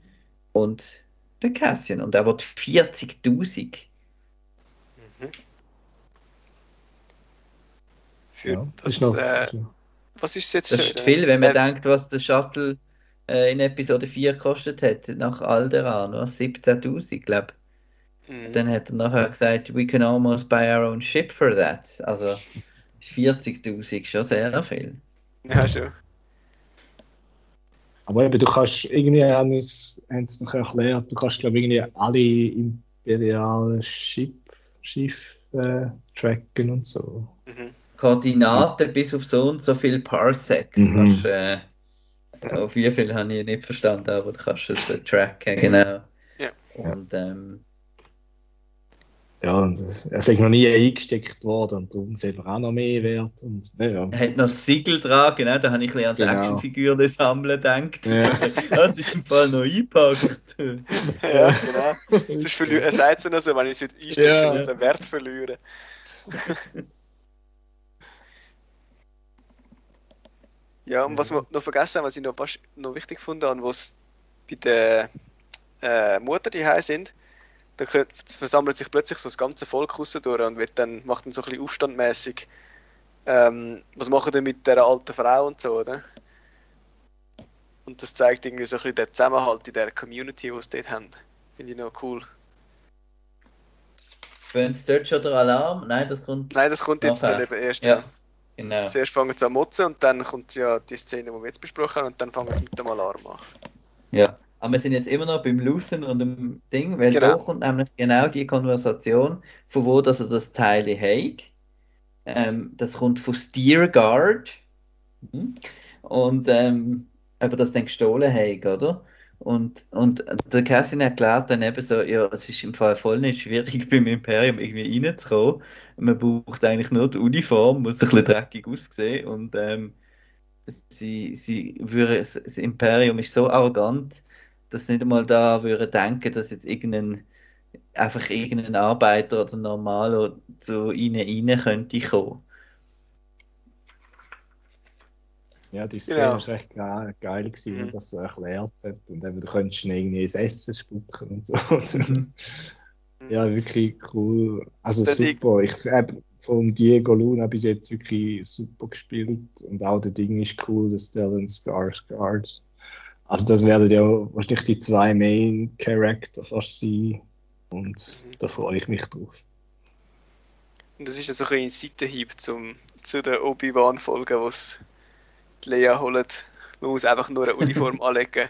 [SPEAKER 1] und der Cassian. Und er wird 40.000. Mhm.
[SPEAKER 2] Für ja, das, ist noch, äh, was ist jetzt?
[SPEAKER 1] Das ist viel, wenn man äh, denkt, was der Shuttle äh, in Episode 4 gekostet hat, nach Alderan, was 17.000, glaube mhm. Dann hat er nachher gesagt, we can almost buy our own ship for that. Also 40.000 schon sehr viel.
[SPEAKER 2] Ja, schon.
[SPEAKER 3] Aber eben, du kannst irgendwie, haben es, haben es noch erklärt, du kannst, glaube ich, irgendwie alle imperialen Schiff, Schiffe äh, tracken und so.
[SPEAKER 1] Mhm. Koordinaten bis auf so und so viel Parsecs. Mhm. Kannst, äh, auf wie viel habe ich nicht verstanden, aber du kannst es äh, tracken, genau.
[SPEAKER 2] Ja.
[SPEAKER 1] Und ähm,
[SPEAKER 3] ja, und er ist noch nie eingesteckt worden und darum sehen wir auch noch mehr Wert. Und, ja.
[SPEAKER 1] Er hat noch Siegel dran, genau, da habe ich ein bisschen ans genau. Actionfiguren sammeln gedacht. Ja. Das ist im Fall noch eingepackt.
[SPEAKER 2] ja, genau. Sonst verliere, er sagt es noch so, wenn ich es einstecke, ja. muss er Wert verlieren. Ja, und was wir noch vergessen haben, was ich noch, fast noch wichtig fand, und was bei der äh, Mutter die sind, da versammelt sich plötzlich so das ganze Volk raus durch und wird dann, macht dann so ein bisschen aufstandmäßig. Ähm, was machen die mit der alten Frau und so, oder? Und das zeigt irgendwie so ein bisschen den Zusammenhalt in der Community, die sie dort haben. Finde ich noch cool.
[SPEAKER 1] Wenn es dort schon der Alarm? Nein, das kommt.
[SPEAKER 2] Nein, das kommt jetzt dann eben erst.
[SPEAKER 1] Ja. Genau.
[SPEAKER 2] Zuerst fangen sie an motzen und dann kommt ja die Szene, die wir jetzt besprochen haben, und dann fangen sie mit dem Alarm an.
[SPEAKER 1] Ja, aber wir sind jetzt immer noch beim Luthen und dem Ding, weil genau. da kommt nämlich genau die Konversation, von wo dass er das Teil hat. Ähm, das kommt von Steerguard. Mhm. Und ähm, aber das dann gestohlen hat, oder? Und, und der Cassian erklärt dann eben so, ja, es ist im Fall voll nicht schwierig, beim Imperium irgendwie reinzukommen. Man braucht eigentlich nur die Uniform, muss ein bisschen dreckig aussehen und ähm, sie, sie würde, das Imperium ist so arrogant, dass sie nicht einmal da würde denken, dass jetzt irgendein einfach irgendein Arbeiter oder Normaler zu ihnen rein könnte kommen.
[SPEAKER 3] Ja, die Szene genau. war echt geil, geil gewesen, mhm. das so erklärt hat. Und eben, du könntest irgendwie ins Essen spucken und so. Ja, wirklich cool. Also das super. Ich, eben, von Diego Luna bis jetzt wirklich super gespielt. Und auch der Ding ist cool, das Stellan Skarsgård. Also das werden ja wahrscheinlich die zwei Main Character fast sein. Und mhm. da freue ich mich drauf.
[SPEAKER 2] Und das ist ja so ein Seitenhieb zum, zu der Obi-Wan-Folge, wo es die Lea holen. Man muss einfach nur eine Uniform anlegen,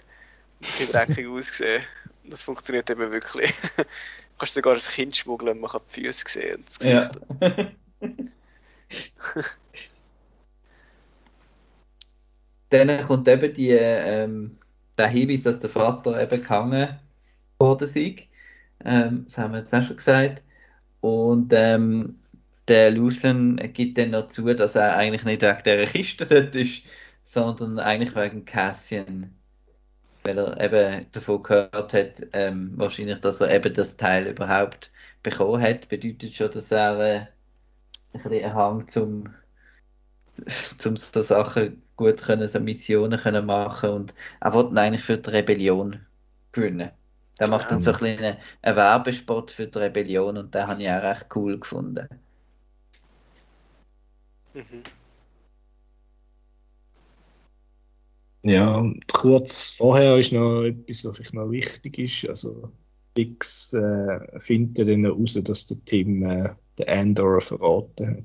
[SPEAKER 2] ein dreckig aussehen. Das funktioniert eben wirklich. du kannst sogar ein Kind schmuggeln und man kann die Füße sehen und das Gesicht. Ja.
[SPEAKER 1] Dann kommt eben die, ähm, der Hinweis, dass der Vater eben gehangen worden sei. Ähm, das haben wir jetzt auch schon gesagt. Und ähm, der Lucian gibt dann noch zu, dass er eigentlich nicht wegen dieser Kiste dort ist, sondern eigentlich wegen Cassian. Weil er eben davon gehört hat, ähm, wahrscheinlich, dass er eben das Teil überhaupt bekommen hat, bedeutet schon, dass er äh, ein bisschen einen Hang zum, zum so Sachen gut können, so Missionen können machen und er wollte eigentlich für die Rebellion gewinnen. Der macht dann so ein bisschen einen Werbespot für die Rebellion und den habe ich auch recht cool gefunden. Mhm.
[SPEAKER 3] Ja, kurz vorher ist noch etwas, was vielleicht noch wichtig ist. Also, X äh, findet dann heraus, dass der Tim äh, den Andor verraten hat.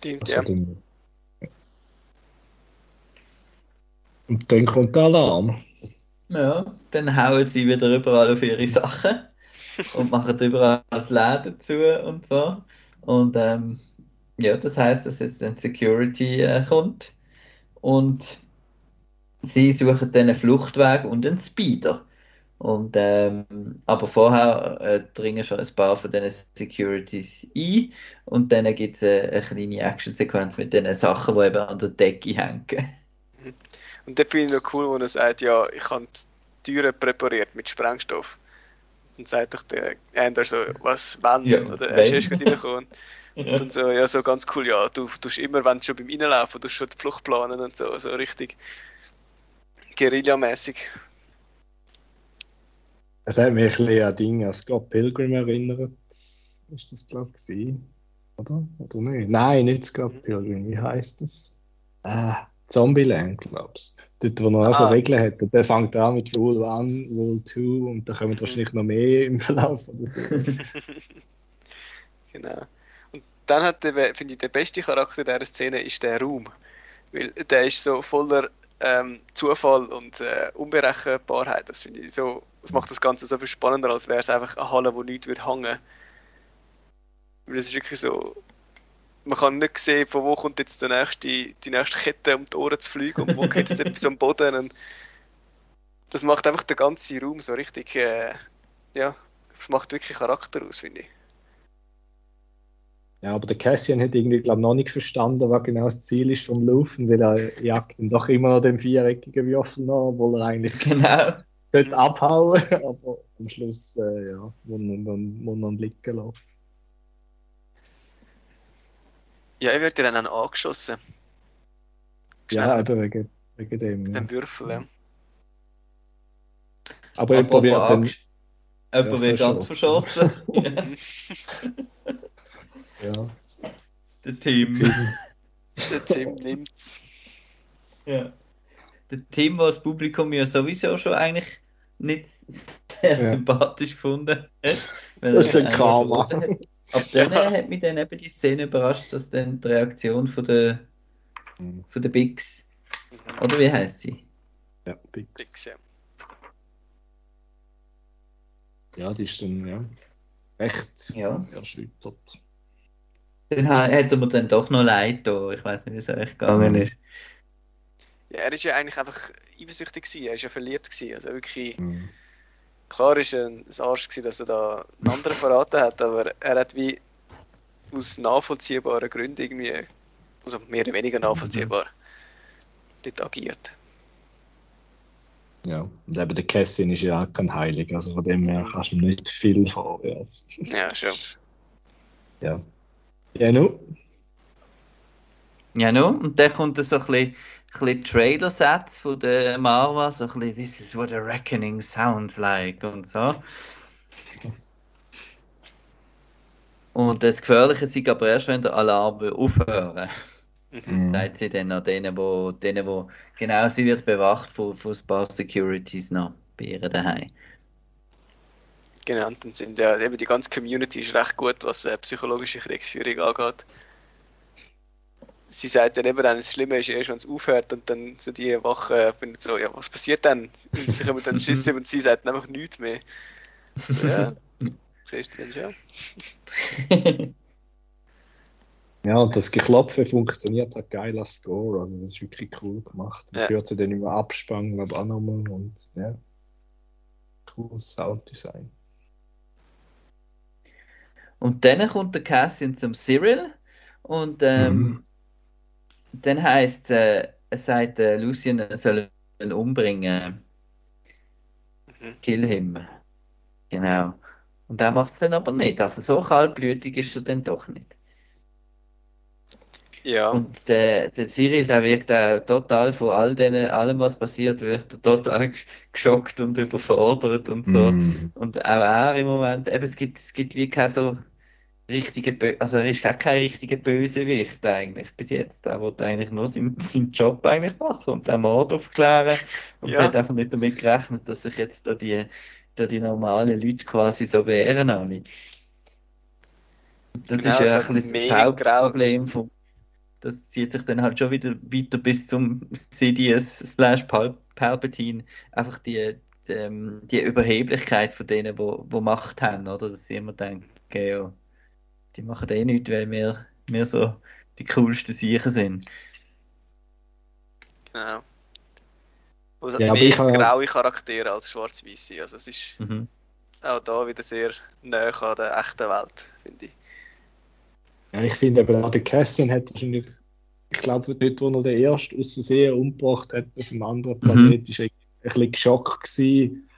[SPEAKER 2] Stimmt, also ja. Dann,
[SPEAKER 3] und dann kommt der Alarm.
[SPEAKER 1] Ja, dann hauen sie wieder überall auf ihre Sachen. und machen überall die Läden zu und so. Und ähm, ja, das heißt, dass jetzt ein Security äh, kommt und sie suchen dann einen Fluchtweg und einen Speeder. Und, ähm, aber vorher äh, dringen schon ein paar von diesen Securities ein und dann gibt es eine, eine, kleine Actionsequenz mit den Sachen, die eben an der Decke hängen.
[SPEAKER 2] Und da finde ich noch cool, wo er sagt, ja, ich habe die Türen präpariert mit Sprengstoff. Und sagt doch der Ender so, was, wann? Ja, Oder er ist erst gerade reingekommen. Und dann so, ja, so ganz cool, ja, du tust immer, wenn du schon beim Reinlaufen, du schon die Flucht planen und so, so richtig Guerilla-mäßig.
[SPEAKER 3] Es hat mich ein bisschen an Dinge an Scott Pilgrim erinnert. Ist das, glaube ich, Oder? Oder nicht? Nein, nicht Scott Pilgrim. Wie heißt das? Ah, Zombieland, glaube ich. Dort, wo er auch so ah. Regeln hat. Der fängt an mit Rule 1, Rule 2 und da kommen wahrscheinlich noch mehr im Verlauf oder so.
[SPEAKER 2] genau. Und dann hat der, finde ich, der beste Charakter dieser Szene ist der Raum. Weil der ist so voller ähm, Zufall und äh, Unberechenbarkeit. Das finde ich so, das macht das Ganze so viel spannender, als wäre es einfach eine Halle, wo nichts wird hängen. Weil es ist wirklich so, man kann nicht sehen, von wo kommt jetzt die nächste, die nächste Kette um die Ohren zu fliegen und wo geht jetzt etwas am Boden. Und das macht einfach den ganzen Raum so richtig, äh, ja, das macht wirklich Charakter aus, finde ich.
[SPEAKER 3] Ja, aber der Cassian hat irgendwie, glaube noch nicht verstanden, was genau das Ziel ist vom Laufen, weil er jagt dann doch immer noch den viereckigen Würfel nach, obwohl er eigentlich
[SPEAKER 1] genau.
[SPEAKER 3] sollte abhauen, aber am Schluss, äh, ja, muss man, muss man liegen lassen.
[SPEAKER 2] Ja, er wird ja dann auch angeschossen.
[SPEAKER 3] Schnell. Ja, eben wegen, wegen dem.
[SPEAKER 2] Ja. Dem Würfel, ja.
[SPEAKER 3] Aber er probiert dann.
[SPEAKER 1] Jemand wird ganz verschossen.
[SPEAKER 3] Ja.
[SPEAKER 1] Der Tim.
[SPEAKER 2] Der Tim nimmt's.
[SPEAKER 1] Ja. Der Tim, was das Publikum ja sowieso schon eigentlich nicht sehr ja. sympathisch gefunden hat.
[SPEAKER 3] Das ist ein Karma.
[SPEAKER 1] Ab dann ja. hat mich dann eben die Szene überrascht, dass dann die Reaktion von der, von der Bix, oder wie heißt sie?
[SPEAKER 3] Ja, Bix. Bix ja. ja, die ist dann ja, echt
[SPEAKER 1] ja.
[SPEAKER 3] erschüttert
[SPEAKER 1] dann hätte mir dann doch noch leid da. Ich weiß nicht, wie es euch gegangen ist.
[SPEAKER 2] Ja, er ist ja eigentlich einfach eifersüchtig gewesen. Er ist ja verliebt gewesen. Also wirklich. Mhm. Klar ist er ein Arsch gewesen, dass er da einen anderen verraten hat, aber er hat wie aus nachvollziehbaren Gründen irgendwie, also mehr oder weniger nachvollziehbar, mhm. dort agiert.
[SPEAKER 3] Ja, und eben der Kessin ist ja auch kein Heilig, also von dem her kannst du nicht viel vorwerfen.
[SPEAKER 2] Ja, schon.
[SPEAKER 3] Ja. Ja, no.
[SPEAKER 1] Ja, no. Und dann kommt so ein bisschen, bisschen Trailer-Satz von der Marva, so ein bisschen This is what a reckoning sounds like und so. Und das Gefährliche ist aber erst, wenn der Alarm aufhören. Mhm. Sagt sie dann an denen, wo, denen, wo genau sie wird bewacht von, von ein paar Securities noch bei ihr daheim
[SPEAKER 2] genannt sind. Ja, eben die ganze Community ist recht gut, was äh, psychologische Kriegsführung angeht. Sie sagt dann eben, das Schlimme ist erst, wenn es aufhört und dann so die Wache finden so, ja, was passiert dann? Und sie kommen dann Schüsse und sie sagt einfach nichts mehr. So, ja, siehst du dann schon.
[SPEAKER 3] Ja, und das Geklopfe funktioniert hat geil als Score, also das ist wirklich cool gemacht. Man ja. hört sie dann immer abspannen, aber auch nochmal und ja, cooles Sounddesign.
[SPEAKER 1] Und dann kommt der Cassian zum Cyril und ähm, mhm. dann heißt äh, er sagt äh, Lucian, er soll ihn umbringen. Mhm. Kill him. Genau. Und er macht es dann aber nicht. Also so kaltblütig ist er dann doch nicht.
[SPEAKER 2] Ja.
[SPEAKER 1] Und der, der Cyril, der wirkt auch total von all denen, allem, was passiert, wird er total geschockt und überfordert und so. Mm. Und auch er im Moment, eben, es gibt, es gibt wie kein so richtige, Bö also er ist gar kein richtiger Bösewicht eigentlich bis jetzt. Er wollte eigentlich nur seinen, seinen Job eigentlich machen und den Mord aufklären und ja. hat einfach nicht damit gerechnet, dass sich jetzt da die, da die normalen Leute quasi so wehren alle. Das genau, ist ja ein das Hauptproblem von das zieht sich dann halt schon wieder weiter bis zum Sidious slash Pal Palpatine. Einfach die, die, ähm, die Überheblichkeit von denen, wo, wo Macht haben, oder? Dass sie immer denken, okay, ja, die machen eh nichts, weil wir, wir so die coolsten Siechen sind.
[SPEAKER 2] Genau. Also
[SPEAKER 3] Ja, aber
[SPEAKER 2] mehr graue Charaktere als schwarz-weiße. Also es ist
[SPEAKER 1] Mhm.
[SPEAKER 2] auch da wieder sehr näher an der echten Welt, finde ich.
[SPEAKER 3] Ja, ich finde eben auch der Cassian hat wahrscheinlich, ich glaube, dort, wo er den ersten aus Versehen umgebracht hat auf einem anderen Planet, ist er ein bisschen geschockt gewesen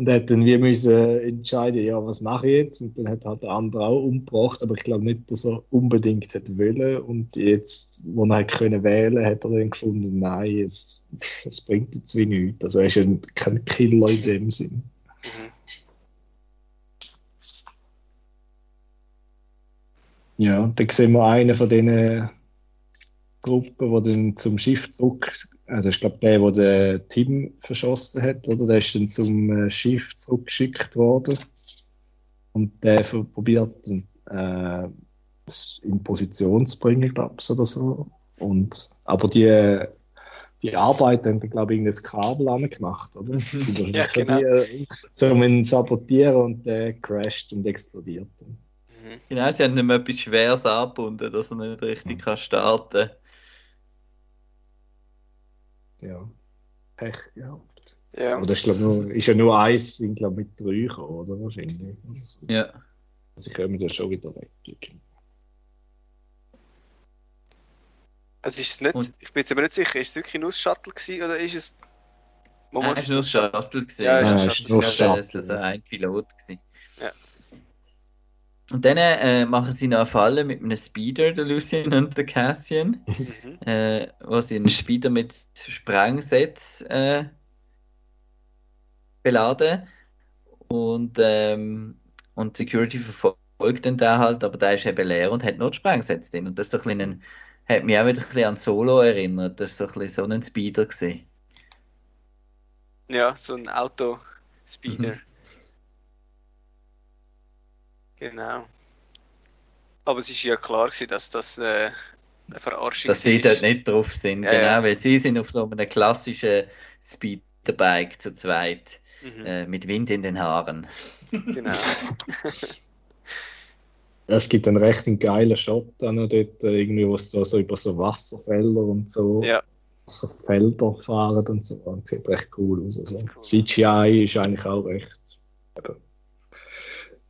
[SPEAKER 3] und hat dann wie müssen entscheiden, ja, was mache ich jetzt? Und dann hat halt der andere auch umgebracht, aber ich glaube nicht, dass er unbedingt hätte wollen und jetzt, wo er hat können wählen, hat er dann gefunden, nein, es, es bringt jetzt wie nichts. Also er ist ja kein Killer in dem Sinn.
[SPEAKER 2] Mhm.
[SPEAKER 3] Ja, und dann sehen wir einen von diesen Gruppen, die dann zum Schiff zurück, das ist glaube der, der den Tim verschossen hat, oder? Der ist dann zum äh, Schiff zurückgeschickt worden. Und der probiert äh, es in Position zu bringen, glaube ich, oder so. Und, aber die, die Arbeit haben dann, glaube ich, irgendein Kabel angemacht, oder?
[SPEAKER 2] Ja, genau.
[SPEAKER 3] um ihn zu sabotieren und der crasht und explodiert.
[SPEAKER 2] Mhm.
[SPEAKER 1] Genau, sie haben ihm etwas Schweres angebunden, dass er nicht richtig kann starten kann.
[SPEAKER 3] Ja. Pech gehabt.
[SPEAKER 2] Ja.
[SPEAKER 3] Aber das ist, glaub, nur, ist ja nur eins, sind glaube mit drei gekommen, oder? Wahrscheinlich. Also,
[SPEAKER 1] Ja.
[SPEAKER 3] Sie kommen ja schon wieder weg.
[SPEAKER 2] Also ist es nicht,
[SPEAKER 1] Und-
[SPEAKER 2] ich bin jetzt aber nicht sicher, ist es wirklich nur das Shuttle gewesen oder ist es. Man
[SPEAKER 1] Nein,
[SPEAKER 2] muss-
[SPEAKER 1] es war nur das Shuttle. Gewesen.
[SPEAKER 2] Ja,
[SPEAKER 3] es
[SPEAKER 1] es
[SPEAKER 3] nur
[SPEAKER 1] war
[SPEAKER 3] das
[SPEAKER 1] ja,
[SPEAKER 3] Shuttle.
[SPEAKER 1] also ein Pilot. Gewesen. Und dann äh, machen sie noch eine Falle mit einem Speeder, der Lucien und der Cassian,
[SPEAKER 2] Mhm.
[SPEAKER 1] äh, wo sie einen Speeder mit Sprengsatz äh, beladen. Und, ähm, und Security verfolgt dann den halt, aber der ist eben leer und hat nur die Sprengsätze drin. Und das ist so ein bisschen ein, hat mich auch wieder ein bisschen an Solo erinnert. Das war so ein bisschen so ein Speeder. Gewesen.
[SPEAKER 2] Ja, so ein Autospeeder.
[SPEAKER 1] Mhm.
[SPEAKER 2] Genau. Aber es ist ja klar gewesen, dass das äh, eine Verarschung
[SPEAKER 1] Dass sie dort nicht drauf sind,
[SPEAKER 2] Ja,
[SPEAKER 1] genau,
[SPEAKER 2] ja.
[SPEAKER 1] weil sie sind auf so einem klassischen Speederbike zu zweit,
[SPEAKER 2] Mhm.
[SPEAKER 1] äh, mit Wind in den Haaren.
[SPEAKER 2] Genau.
[SPEAKER 3] Es gibt einen recht geilen Shot dann dort, äh, irgendwie, wo es so, so über so Wasserfelder und so
[SPEAKER 2] Ja.
[SPEAKER 3] Wasserfelder fahren und so. Und sieht recht cool aus. Also,
[SPEAKER 2] Cool.
[SPEAKER 3] CGI ist eigentlich auch recht eben,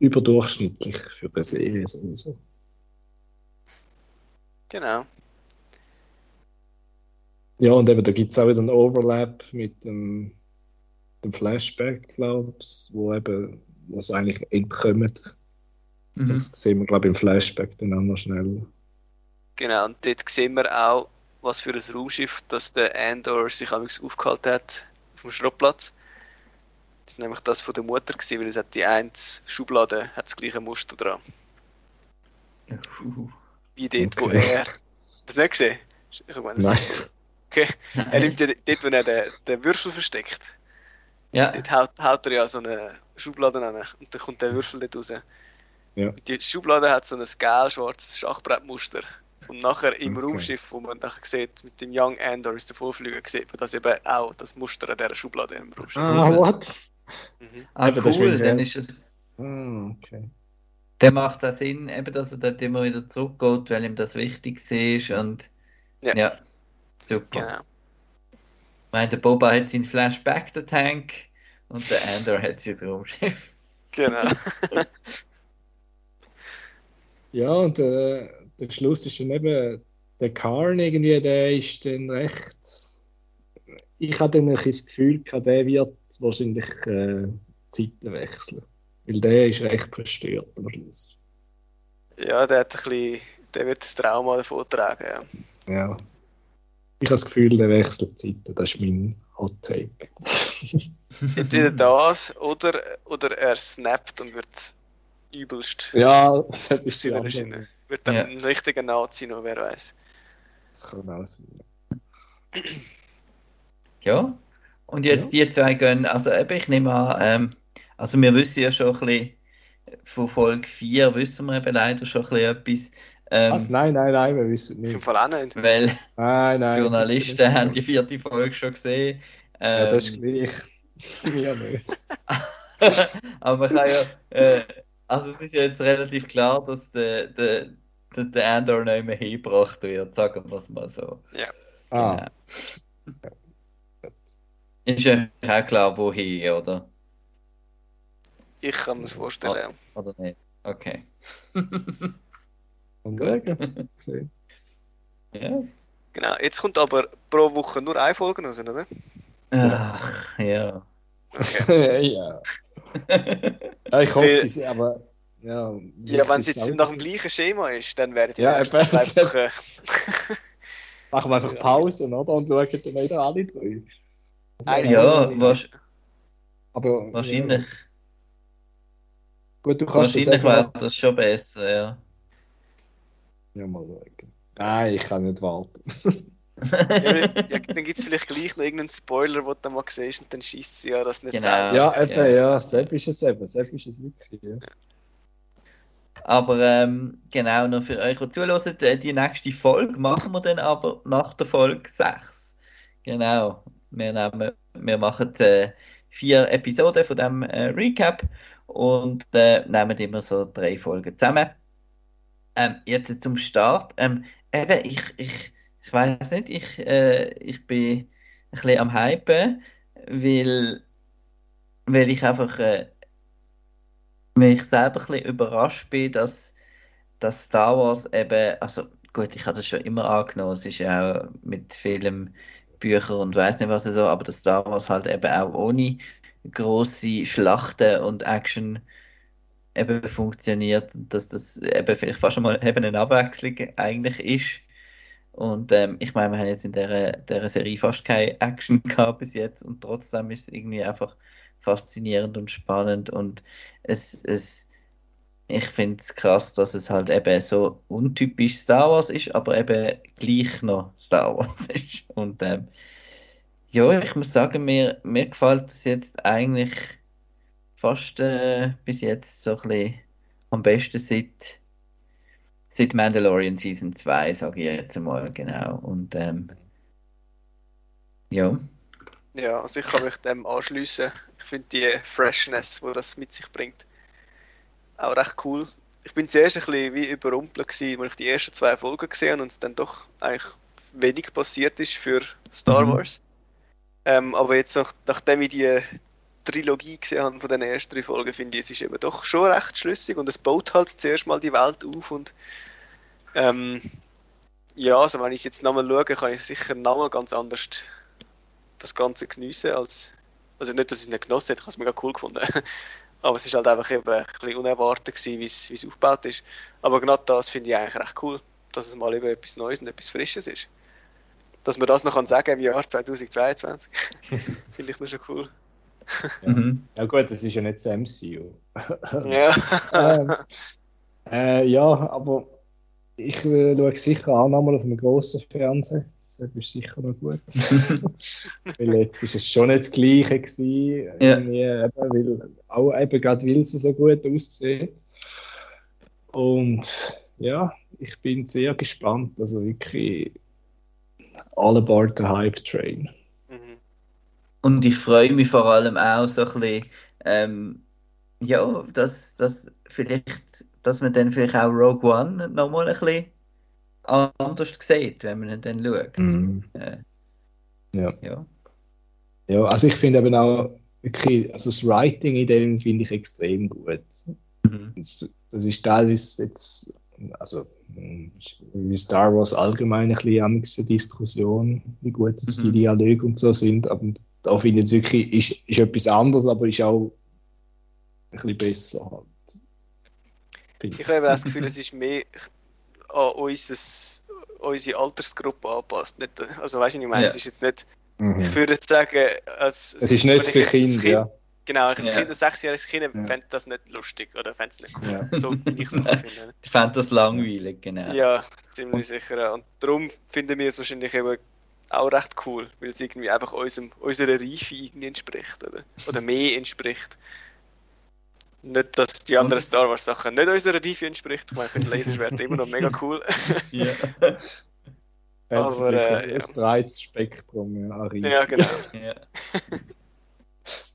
[SPEAKER 3] überdurchschnittlich für eine Serie sowieso.
[SPEAKER 2] Genau.
[SPEAKER 3] Ja, und eben, da gibt es auch wieder einen Overlap mit dem, dem Flashback, glaube ich, wo eben, wo es eigentlich entkommt.
[SPEAKER 1] Mhm.
[SPEAKER 3] Das sehen wir, glaube ich, im Flashback dann auch noch schnell.
[SPEAKER 2] Genau. Und dort sehen wir auch, was für ein Raumschiff das der Andor sich amigs aufgehalten hat auf dem Schrottplatz. Das war nämlich das von der Mutter, gewesen, weil es hat die eine Schublade hat das gleiche Muster dran.
[SPEAKER 1] Uh,
[SPEAKER 2] Wie dort, wo
[SPEAKER 3] Okay.
[SPEAKER 2] er. Hast du das nicht gesehen? Ich meine, das
[SPEAKER 3] Nein.
[SPEAKER 2] Okay. Er nimmt ja dort, wo er den, den Würfel versteckt.
[SPEAKER 1] ja,
[SPEAKER 2] Dort haut, haut er ja so eine Schublade an und dann kommt der Würfel dort raus.
[SPEAKER 3] Ja.
[SPEAKER 2] Und Die Schublade hat so ein gel-schwarzes Schachbrettmuster. Und nachher im
[SPEAKER 3] Okay.
[SPEAKER 2] Raumschiff, wo man nachher sieht, mit dem Young Andor davonfliegen, sieht man das eben auch, das Muster an dieser Schublade im Raumschiff.
[SPEAKER 3] Ah, what?
[SPEAKER 2] Mhm.
[SPEAKER 1] ah,
[SPEAKER 3] das ist
[SPEAKER 1] cool,
[SPEAKER 3] wieder-
[SPEAKER 1] dann ist es,
[SPEAKER 3] Ah, okay.
[SPEAKER 1] dann macht das Sinn, eben, dass er dort immer wieder zurückgeht, weil ihm das wichtig ist und
[SPEAKER 2] Ja.
[SPEAKER 1] ja, super.
[SPEAKER 2] Genau.
[SPEAKER 1] Ich meine, der Boba hat seinen Flashback, der Tank, und der Andor hat sein Raumschiff.
[SPEAKER 2] Genau.
[SPEAKER 3] Ja, und äh, der Schluss ist dann eben, der Karn irgendwie, der ist dann recht. Ich hatte dann ein das Gefühl, gehabt, der wird wahrscheinlich äh, Zeiten wechseln. Weil der ist recht verstört am Schluss.
[SPEAKER 2] Ja, der hat ein bisschen, der wird das Trauma davon tragen, ja.
[SPEAKER 3] Ja. Ich habe das Gefühl, der wechselt Zeiten. Das ist mein Hot Take.
[SPEAKER 2] Entweder das oder, oder er snappt und wird übelst.
[SPEAKER 3] ja, das hat anders.
[SPEAKER 2] rein. Wird dann
[SPEAKER 1] Ja.
[SPEAKER 2] ein richtiger Nazi noch, wer weiß.
[SPEAKER 3] Das kann auch sein.
[SPEAKER 1] Ja, und jetzt die zwei gehen, also eben, ich nehme an, ähm, also wir wissen ja schon ein bisschen, von Folge 4 wissen wir eben leider schon ein bisschen etwas, ähm,
[SPEAKER 3] Was? Nein, nein, nein, wir wissen
[SPEAKER 2] Im
[SPEAKER 3] nicht.
[SPEAKER 2] Fall auch nicht.
[SPEAKER 1] weil
[SPEAKER 3] Nein, nein.
[SPEAKER 1] Journalisten haben die vierte Folge schon gesehen.
[SPEAKER 3] Ja, das ist
[SPEAKER 1] Ähm,
[SPEAKER 3] gleich. Mir nicht.
[SPEAKER 1] Aber man kann ja, äh, also es ist ja jetzt relativ klar, dass der, der, der, der Andor nicht mehr hingebracht wird, sagen wir es mal so.
[SPEAKER 3] Ah,
[SPEAKER 1] Genau. Ist ja auch klar, wohin, oder?
[SPEAKER 2] Ich kann mir das vorstellen. ja.
[SPEAKER 1] Oder nicht? Okay.
[SPEAKER 3] und schauen.
[SPEAKER 1] Ja.
[SPEAKER 2] Genau. Jetzt kommt aber pro Woche nur eine Folge raus, oder?
[SPEAKER 1] Ach, ja.
[SPEAKER 2] Okay.
[SPEAKER 3] ja. ja. Ich hoffe, es- aber. Ja,
[SPEAKER 2] Ja, wenn es jetzt
[SPEAKER 3] auch-
[SPEAKER 2] nach dem gleichen Schema ist, dann wäre die
[SPEAKER 3] Ja,
[SPEAKER 2] einfach.
[SPEAKER 3] Machen wir einfach Pause, oder? Und schauen dann wieder alle drei.
[SPEAKER 2] Eine
[SPEAKER 1] Ja, wahrsch-
[SPEAKER 3] aber,
[SPEAKER 1] wahrscheinlich,
[SPEAKER 3] Ja, gut,
[SPEAKER 1] wahrscheinlich wäre das schon besser, ja.
[SPEAKER 3] Ja, mal schauen. Nein, ich kann nicht warten.
[SPEAKER 2] ja, dann gibt es vielleicht gleich noch irgendeinen Spoiler, den du dann mal siehst und dann schießt sie ja das nicht
[SPEAKER 1] Genau.
[SPEAKER 2] zusammen.
[SPEAKER 3] Ja, eben,
[SPEAKER 1] ja.
[SPEAKER 3] ja, Sepp ist es eben. Sepp ist es wirklich. Ja.
[SPEAKER 1] Aber ähm, genau, noch für euch, die zuhören, äh, die nächste Folge machen wir dann aber nach der Folge 6. Genau. Wir, nehmen, wir machen äh, vier Episoden von dem äh, Recap und äh, nehmen immer so drei Folgen zusammen. Ähm, jetzt zum Start. Ähm, eben, ich, ich, ich weiß nicht, ich, äh, ich bin ein bisschen am Hypen, weil, weil ich einfach. Äh, weil ich selber ein bisschen überrascht bin, dass, dass Star Wars eben, also gut, ich hatte das schon immer angenommen, es ist ja auch mit vielen Büchern und weiß nicht was so, aber dass Star Wars halt eben auch ohne große Schlachten und Action eben funktioniert dass das eben vielleicht fast schon mal eben eine Abwechslung eigentlich ist. Und ähm, ich meine, wir haben jetzt in der, der Serie fast keine Action gehabt bis jetzt und trotzdem ist es irgendwie einfach faszinierend und spannend und es, es, ich finde es krass, dass es halt eben so untypisch Star Wars ist, aber eben gleich noch Star Wars ist. Und ähm, ja, ich muss sagen, mir, mir gefällt es jetzt eigentlich fast äh, bis jetzt so ein bisschen am besten seit, seit Mandalorian Season 2, sage ich jetzt mal, genau. Und ähm, ja.
[SPEAKER 2] Ja, also ich kann mich dem anschließen. Ich finde die Freshness, die das mit sich bringt, auch recht cool. Ich bin zuerst ein bisschen wie überrumpelt gewesen, als ich die ersten zwei Folgen gesehen habe und es dann doch eigentlich wenig passiert ist für Star
[SPEAKER 1] Mhm.
[SPEAKER 2] Wars. Ähm, aber jetzt, nach, nachdem ich die Trilogie gesehen habe von den ersten drei Folgen, finde ich, es ist eben doch schon recht schlüssig und es baut halt zuerst mal die Welt auf und ähm, ja, also wenn ich jetzt nochmal schaue, kann ich sicher nochmal ganz anders das Ganze geniessen als also nicht, dass ich es nicht genossen hätte, ich habe es mega cool gefunden. Aber es ist halt einfach eben ein bisschen unerwartet gewesen, wie es, wie es aufgebaut ist. Aber genau das finde ich eigentlich recht cool, dass es mal eben etwas Neues und etwas Frisches ist. Dass man das noch kann sagen im Jahr 2022, finde ich noch schon cool.
[SPEAKER 1] Mhm.
[SPEAKER 3] ja, gut, das ist ja nicht das MCU.
[SPEAKER 2] Ja.
[SPEAKER 3] ähm, äh, ja, aber ich äh, schaue sicher auch nochmal auf einem grossen Fernseher. Das ist sicher noch gut. weil jetzt ist es schon nicht das Gleiche gewesen.
[SPEAKER 1] Ja.
[SPEAKER 3] Eben, weil, auch eben gerade weil es so gut aussieht. Und ja, ich bin sehr gespannt. Also wirklich all aboard the hype train.
[SPEAKER 2] Mhm.
[SPEAKER 1] Und ich freue mich vor allem auch so ein bisschen, ähm, ja, dass, dass vielleicht, dass man dann vielleicht auch Rogue One nochmal ein bisschen anders sieht, wenn man ihn dann schaut. Äh,
[SPEAKER 3] Ja.
[SPEAKER 1] ja.
[SPEAKER 3] Ja, also ich finde eben auch wirklich, also das Writing in dem finde ich extrem gut.
[SPEAKER 1] Mhm.
[SPEAKER 3] Das, das ist teilweise jetzt, also mh, wie Star Wars allgemein ein bisschen amigs eine Diskussion, wie gut jetzt die
[SPEAKER 1] Mhm.
[SPEAKER 3] Dialoge und so sind, aber da finde ich jetzt wirklich, ist, ist etwas anderes, aber ist auch ein bisschen besser halt.
[SPEAKER 2] Ich habe das Gefühl, es ist mehr an unseres, unsere Altersgruppe angepasst. Nicht, also weißt du, was ich meine?
[SPEAKER 1] Ja.
[SPEAKER 2] Es ist jetzt nicht,
[SPEAKER 3] Mhm.
[SPEAKER 2] ich würde jetzt sagen, als,
[SPEAKER 3] Es ist nicht
[SPEAKER 2] ich
[SPEAKER 3] für
[SPEAKER 2] ein
[SPEAKER 3] Kinder, ja.
[SPEAKER 2] Genau, ich als
[SPEAKER 1] Ja.
[SPEAKER 2] Kind, ein sechsjähriges Kind,
[SPEAKER 3] Ja.
[SPEAKER 2] fände das nicht lustig oder fände es nicht cool.
[SPEAKER 3] Ja.
[SPEAKER 2] So wie ich es finde.
[SPEAKER 1] Ich fände das langweilig, genau.
[SPEAKER 2] Ja, ziemlich sicher. Und darum finden wir es wahrscheinlich eben auch recht cool, weil es irgendwie einfach unserem, unserer Reife irgendwie entspricht, oder? Oder mehr entspricht. Nicht, dass die anderen
[SPEAKER 1] Und-
[SPEAKER 2] Star Wars Sachen nicht unserer Reife entspricht. Ich meine, ich finde Laserschwert immer noch mega cool.
[SPEAKER 1] Ja.
[SPEAKER 3] Ja,
[SPEAKER 2] Aber, äh,
[SPEAKER 3] ein breites Spektrum ja, Reifen.
[SPEAKER 2] ja, genau.
[SPEAKER 1] Ja.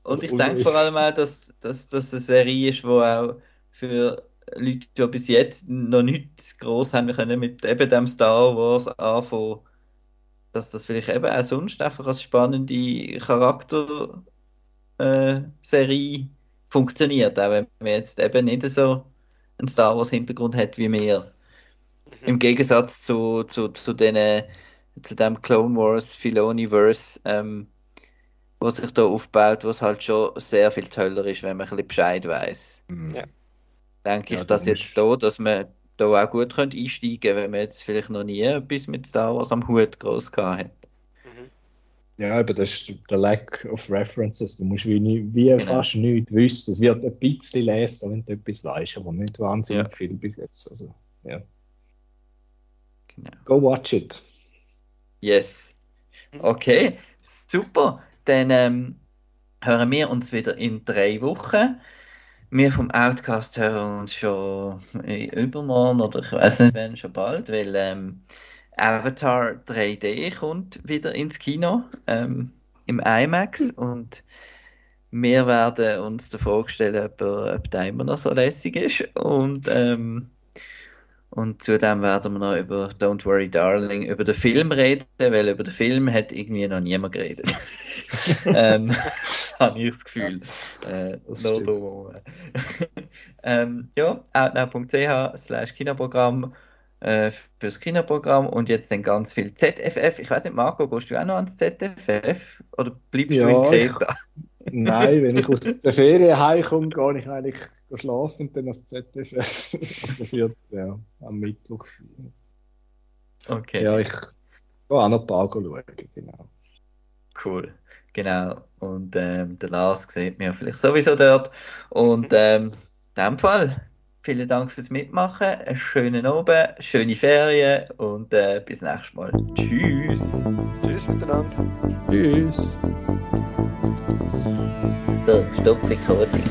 [SPEAKER 1] Und ich denke vor allem auch, dass, dass das eine Serie ist, die auch für Leute, die bis jetzt noch nicht groß haben können mit eben dem Star Wars anfangen, dass das vielleicht eben auch sonst einfach als spannende Charakterserie äh, funktioniert, auch wenn man jetzt eben nicht so einen Star Wars Hintergrund hat wie wir. Mhm. Im Gegensatz zu, zu, zu, den, zu dem Clone Wars Filoniverse, ähm, was sich da aufbaut, was halt schon sehr viel toller ist, wenn man ein bisschen Bescheid weiß.
[SPEAKER 2] Mhm. Ja.
[SPEAKER 1] Denke ja, ich, dass jetzt da, dass man da auch gut könnte einsteigen könnte, wenn man jetzt vielleicht noch nie etwas mit Star Wars am Hut groß gehabt hat.
[SPEAKER 3] Ja, aber das ist der Lack of References. Du musst wie, nie, wie genau. fast nichts wissen. Es wird ein bisschen lesen, wenn du etwas weißt, aber nicht wahnsinnig ja. viel bis jetzt. Also, ja. Genau. Go watch it.
[SPEAKER 1] Yes. Okay, super. Dann ähm, hören wir uns wieder in drei Wochen. Wir vom Outcast hören uns schon übermorgen oder ich weiß nicht wann, schon bald, weil ähm, Avatar 3D kommt wieder ins Kino ähm, im IMAX und wir werden uns davor stellen, ob, ob der immer noch so lässig ist und ähm, und zudem werden wir noch über Don't Worry Darling, über den Film reden, weil über den Film hat irgendwie noch niemand geredet. ähm, Habe ich das Gefühl. Äh, das no ähm, ja, outnow.ch slash Kinoprogramm äh, fürs Kinoprogramm und jetzt dann ganz viel ZFF. Ich weiß nicht, Marco, gehst du auch noch ans ZFF oder bleibst ja, du in Kreta?
[SPEAKER 3] Nein, wenn ich aus der Ferien heimkomme, gehe ich eigentlich schlafen und dann ans ZDF. das wird ja, am Mittwoch sein.
[SPEAKER 1] Okay.
[SPEAKER 3] Ja, ich gehe auch noch ein paar schauen, genau.
[SPEAKER 1] Cool, genau. Und ähm, der Lars sieht mir vielleicht sowieso dort. Und ähm, in dem Fall, vielen Dank fürs Mitmachen, einen schönen Abend, schöne Ferien und äh, bis nächstes Mal. Tschüss.
[SPEAKER 2] Tschüss miteinander.
[SPEAKER 3] Tschüss.
[SPEAKER 1] So, Stopp Recording.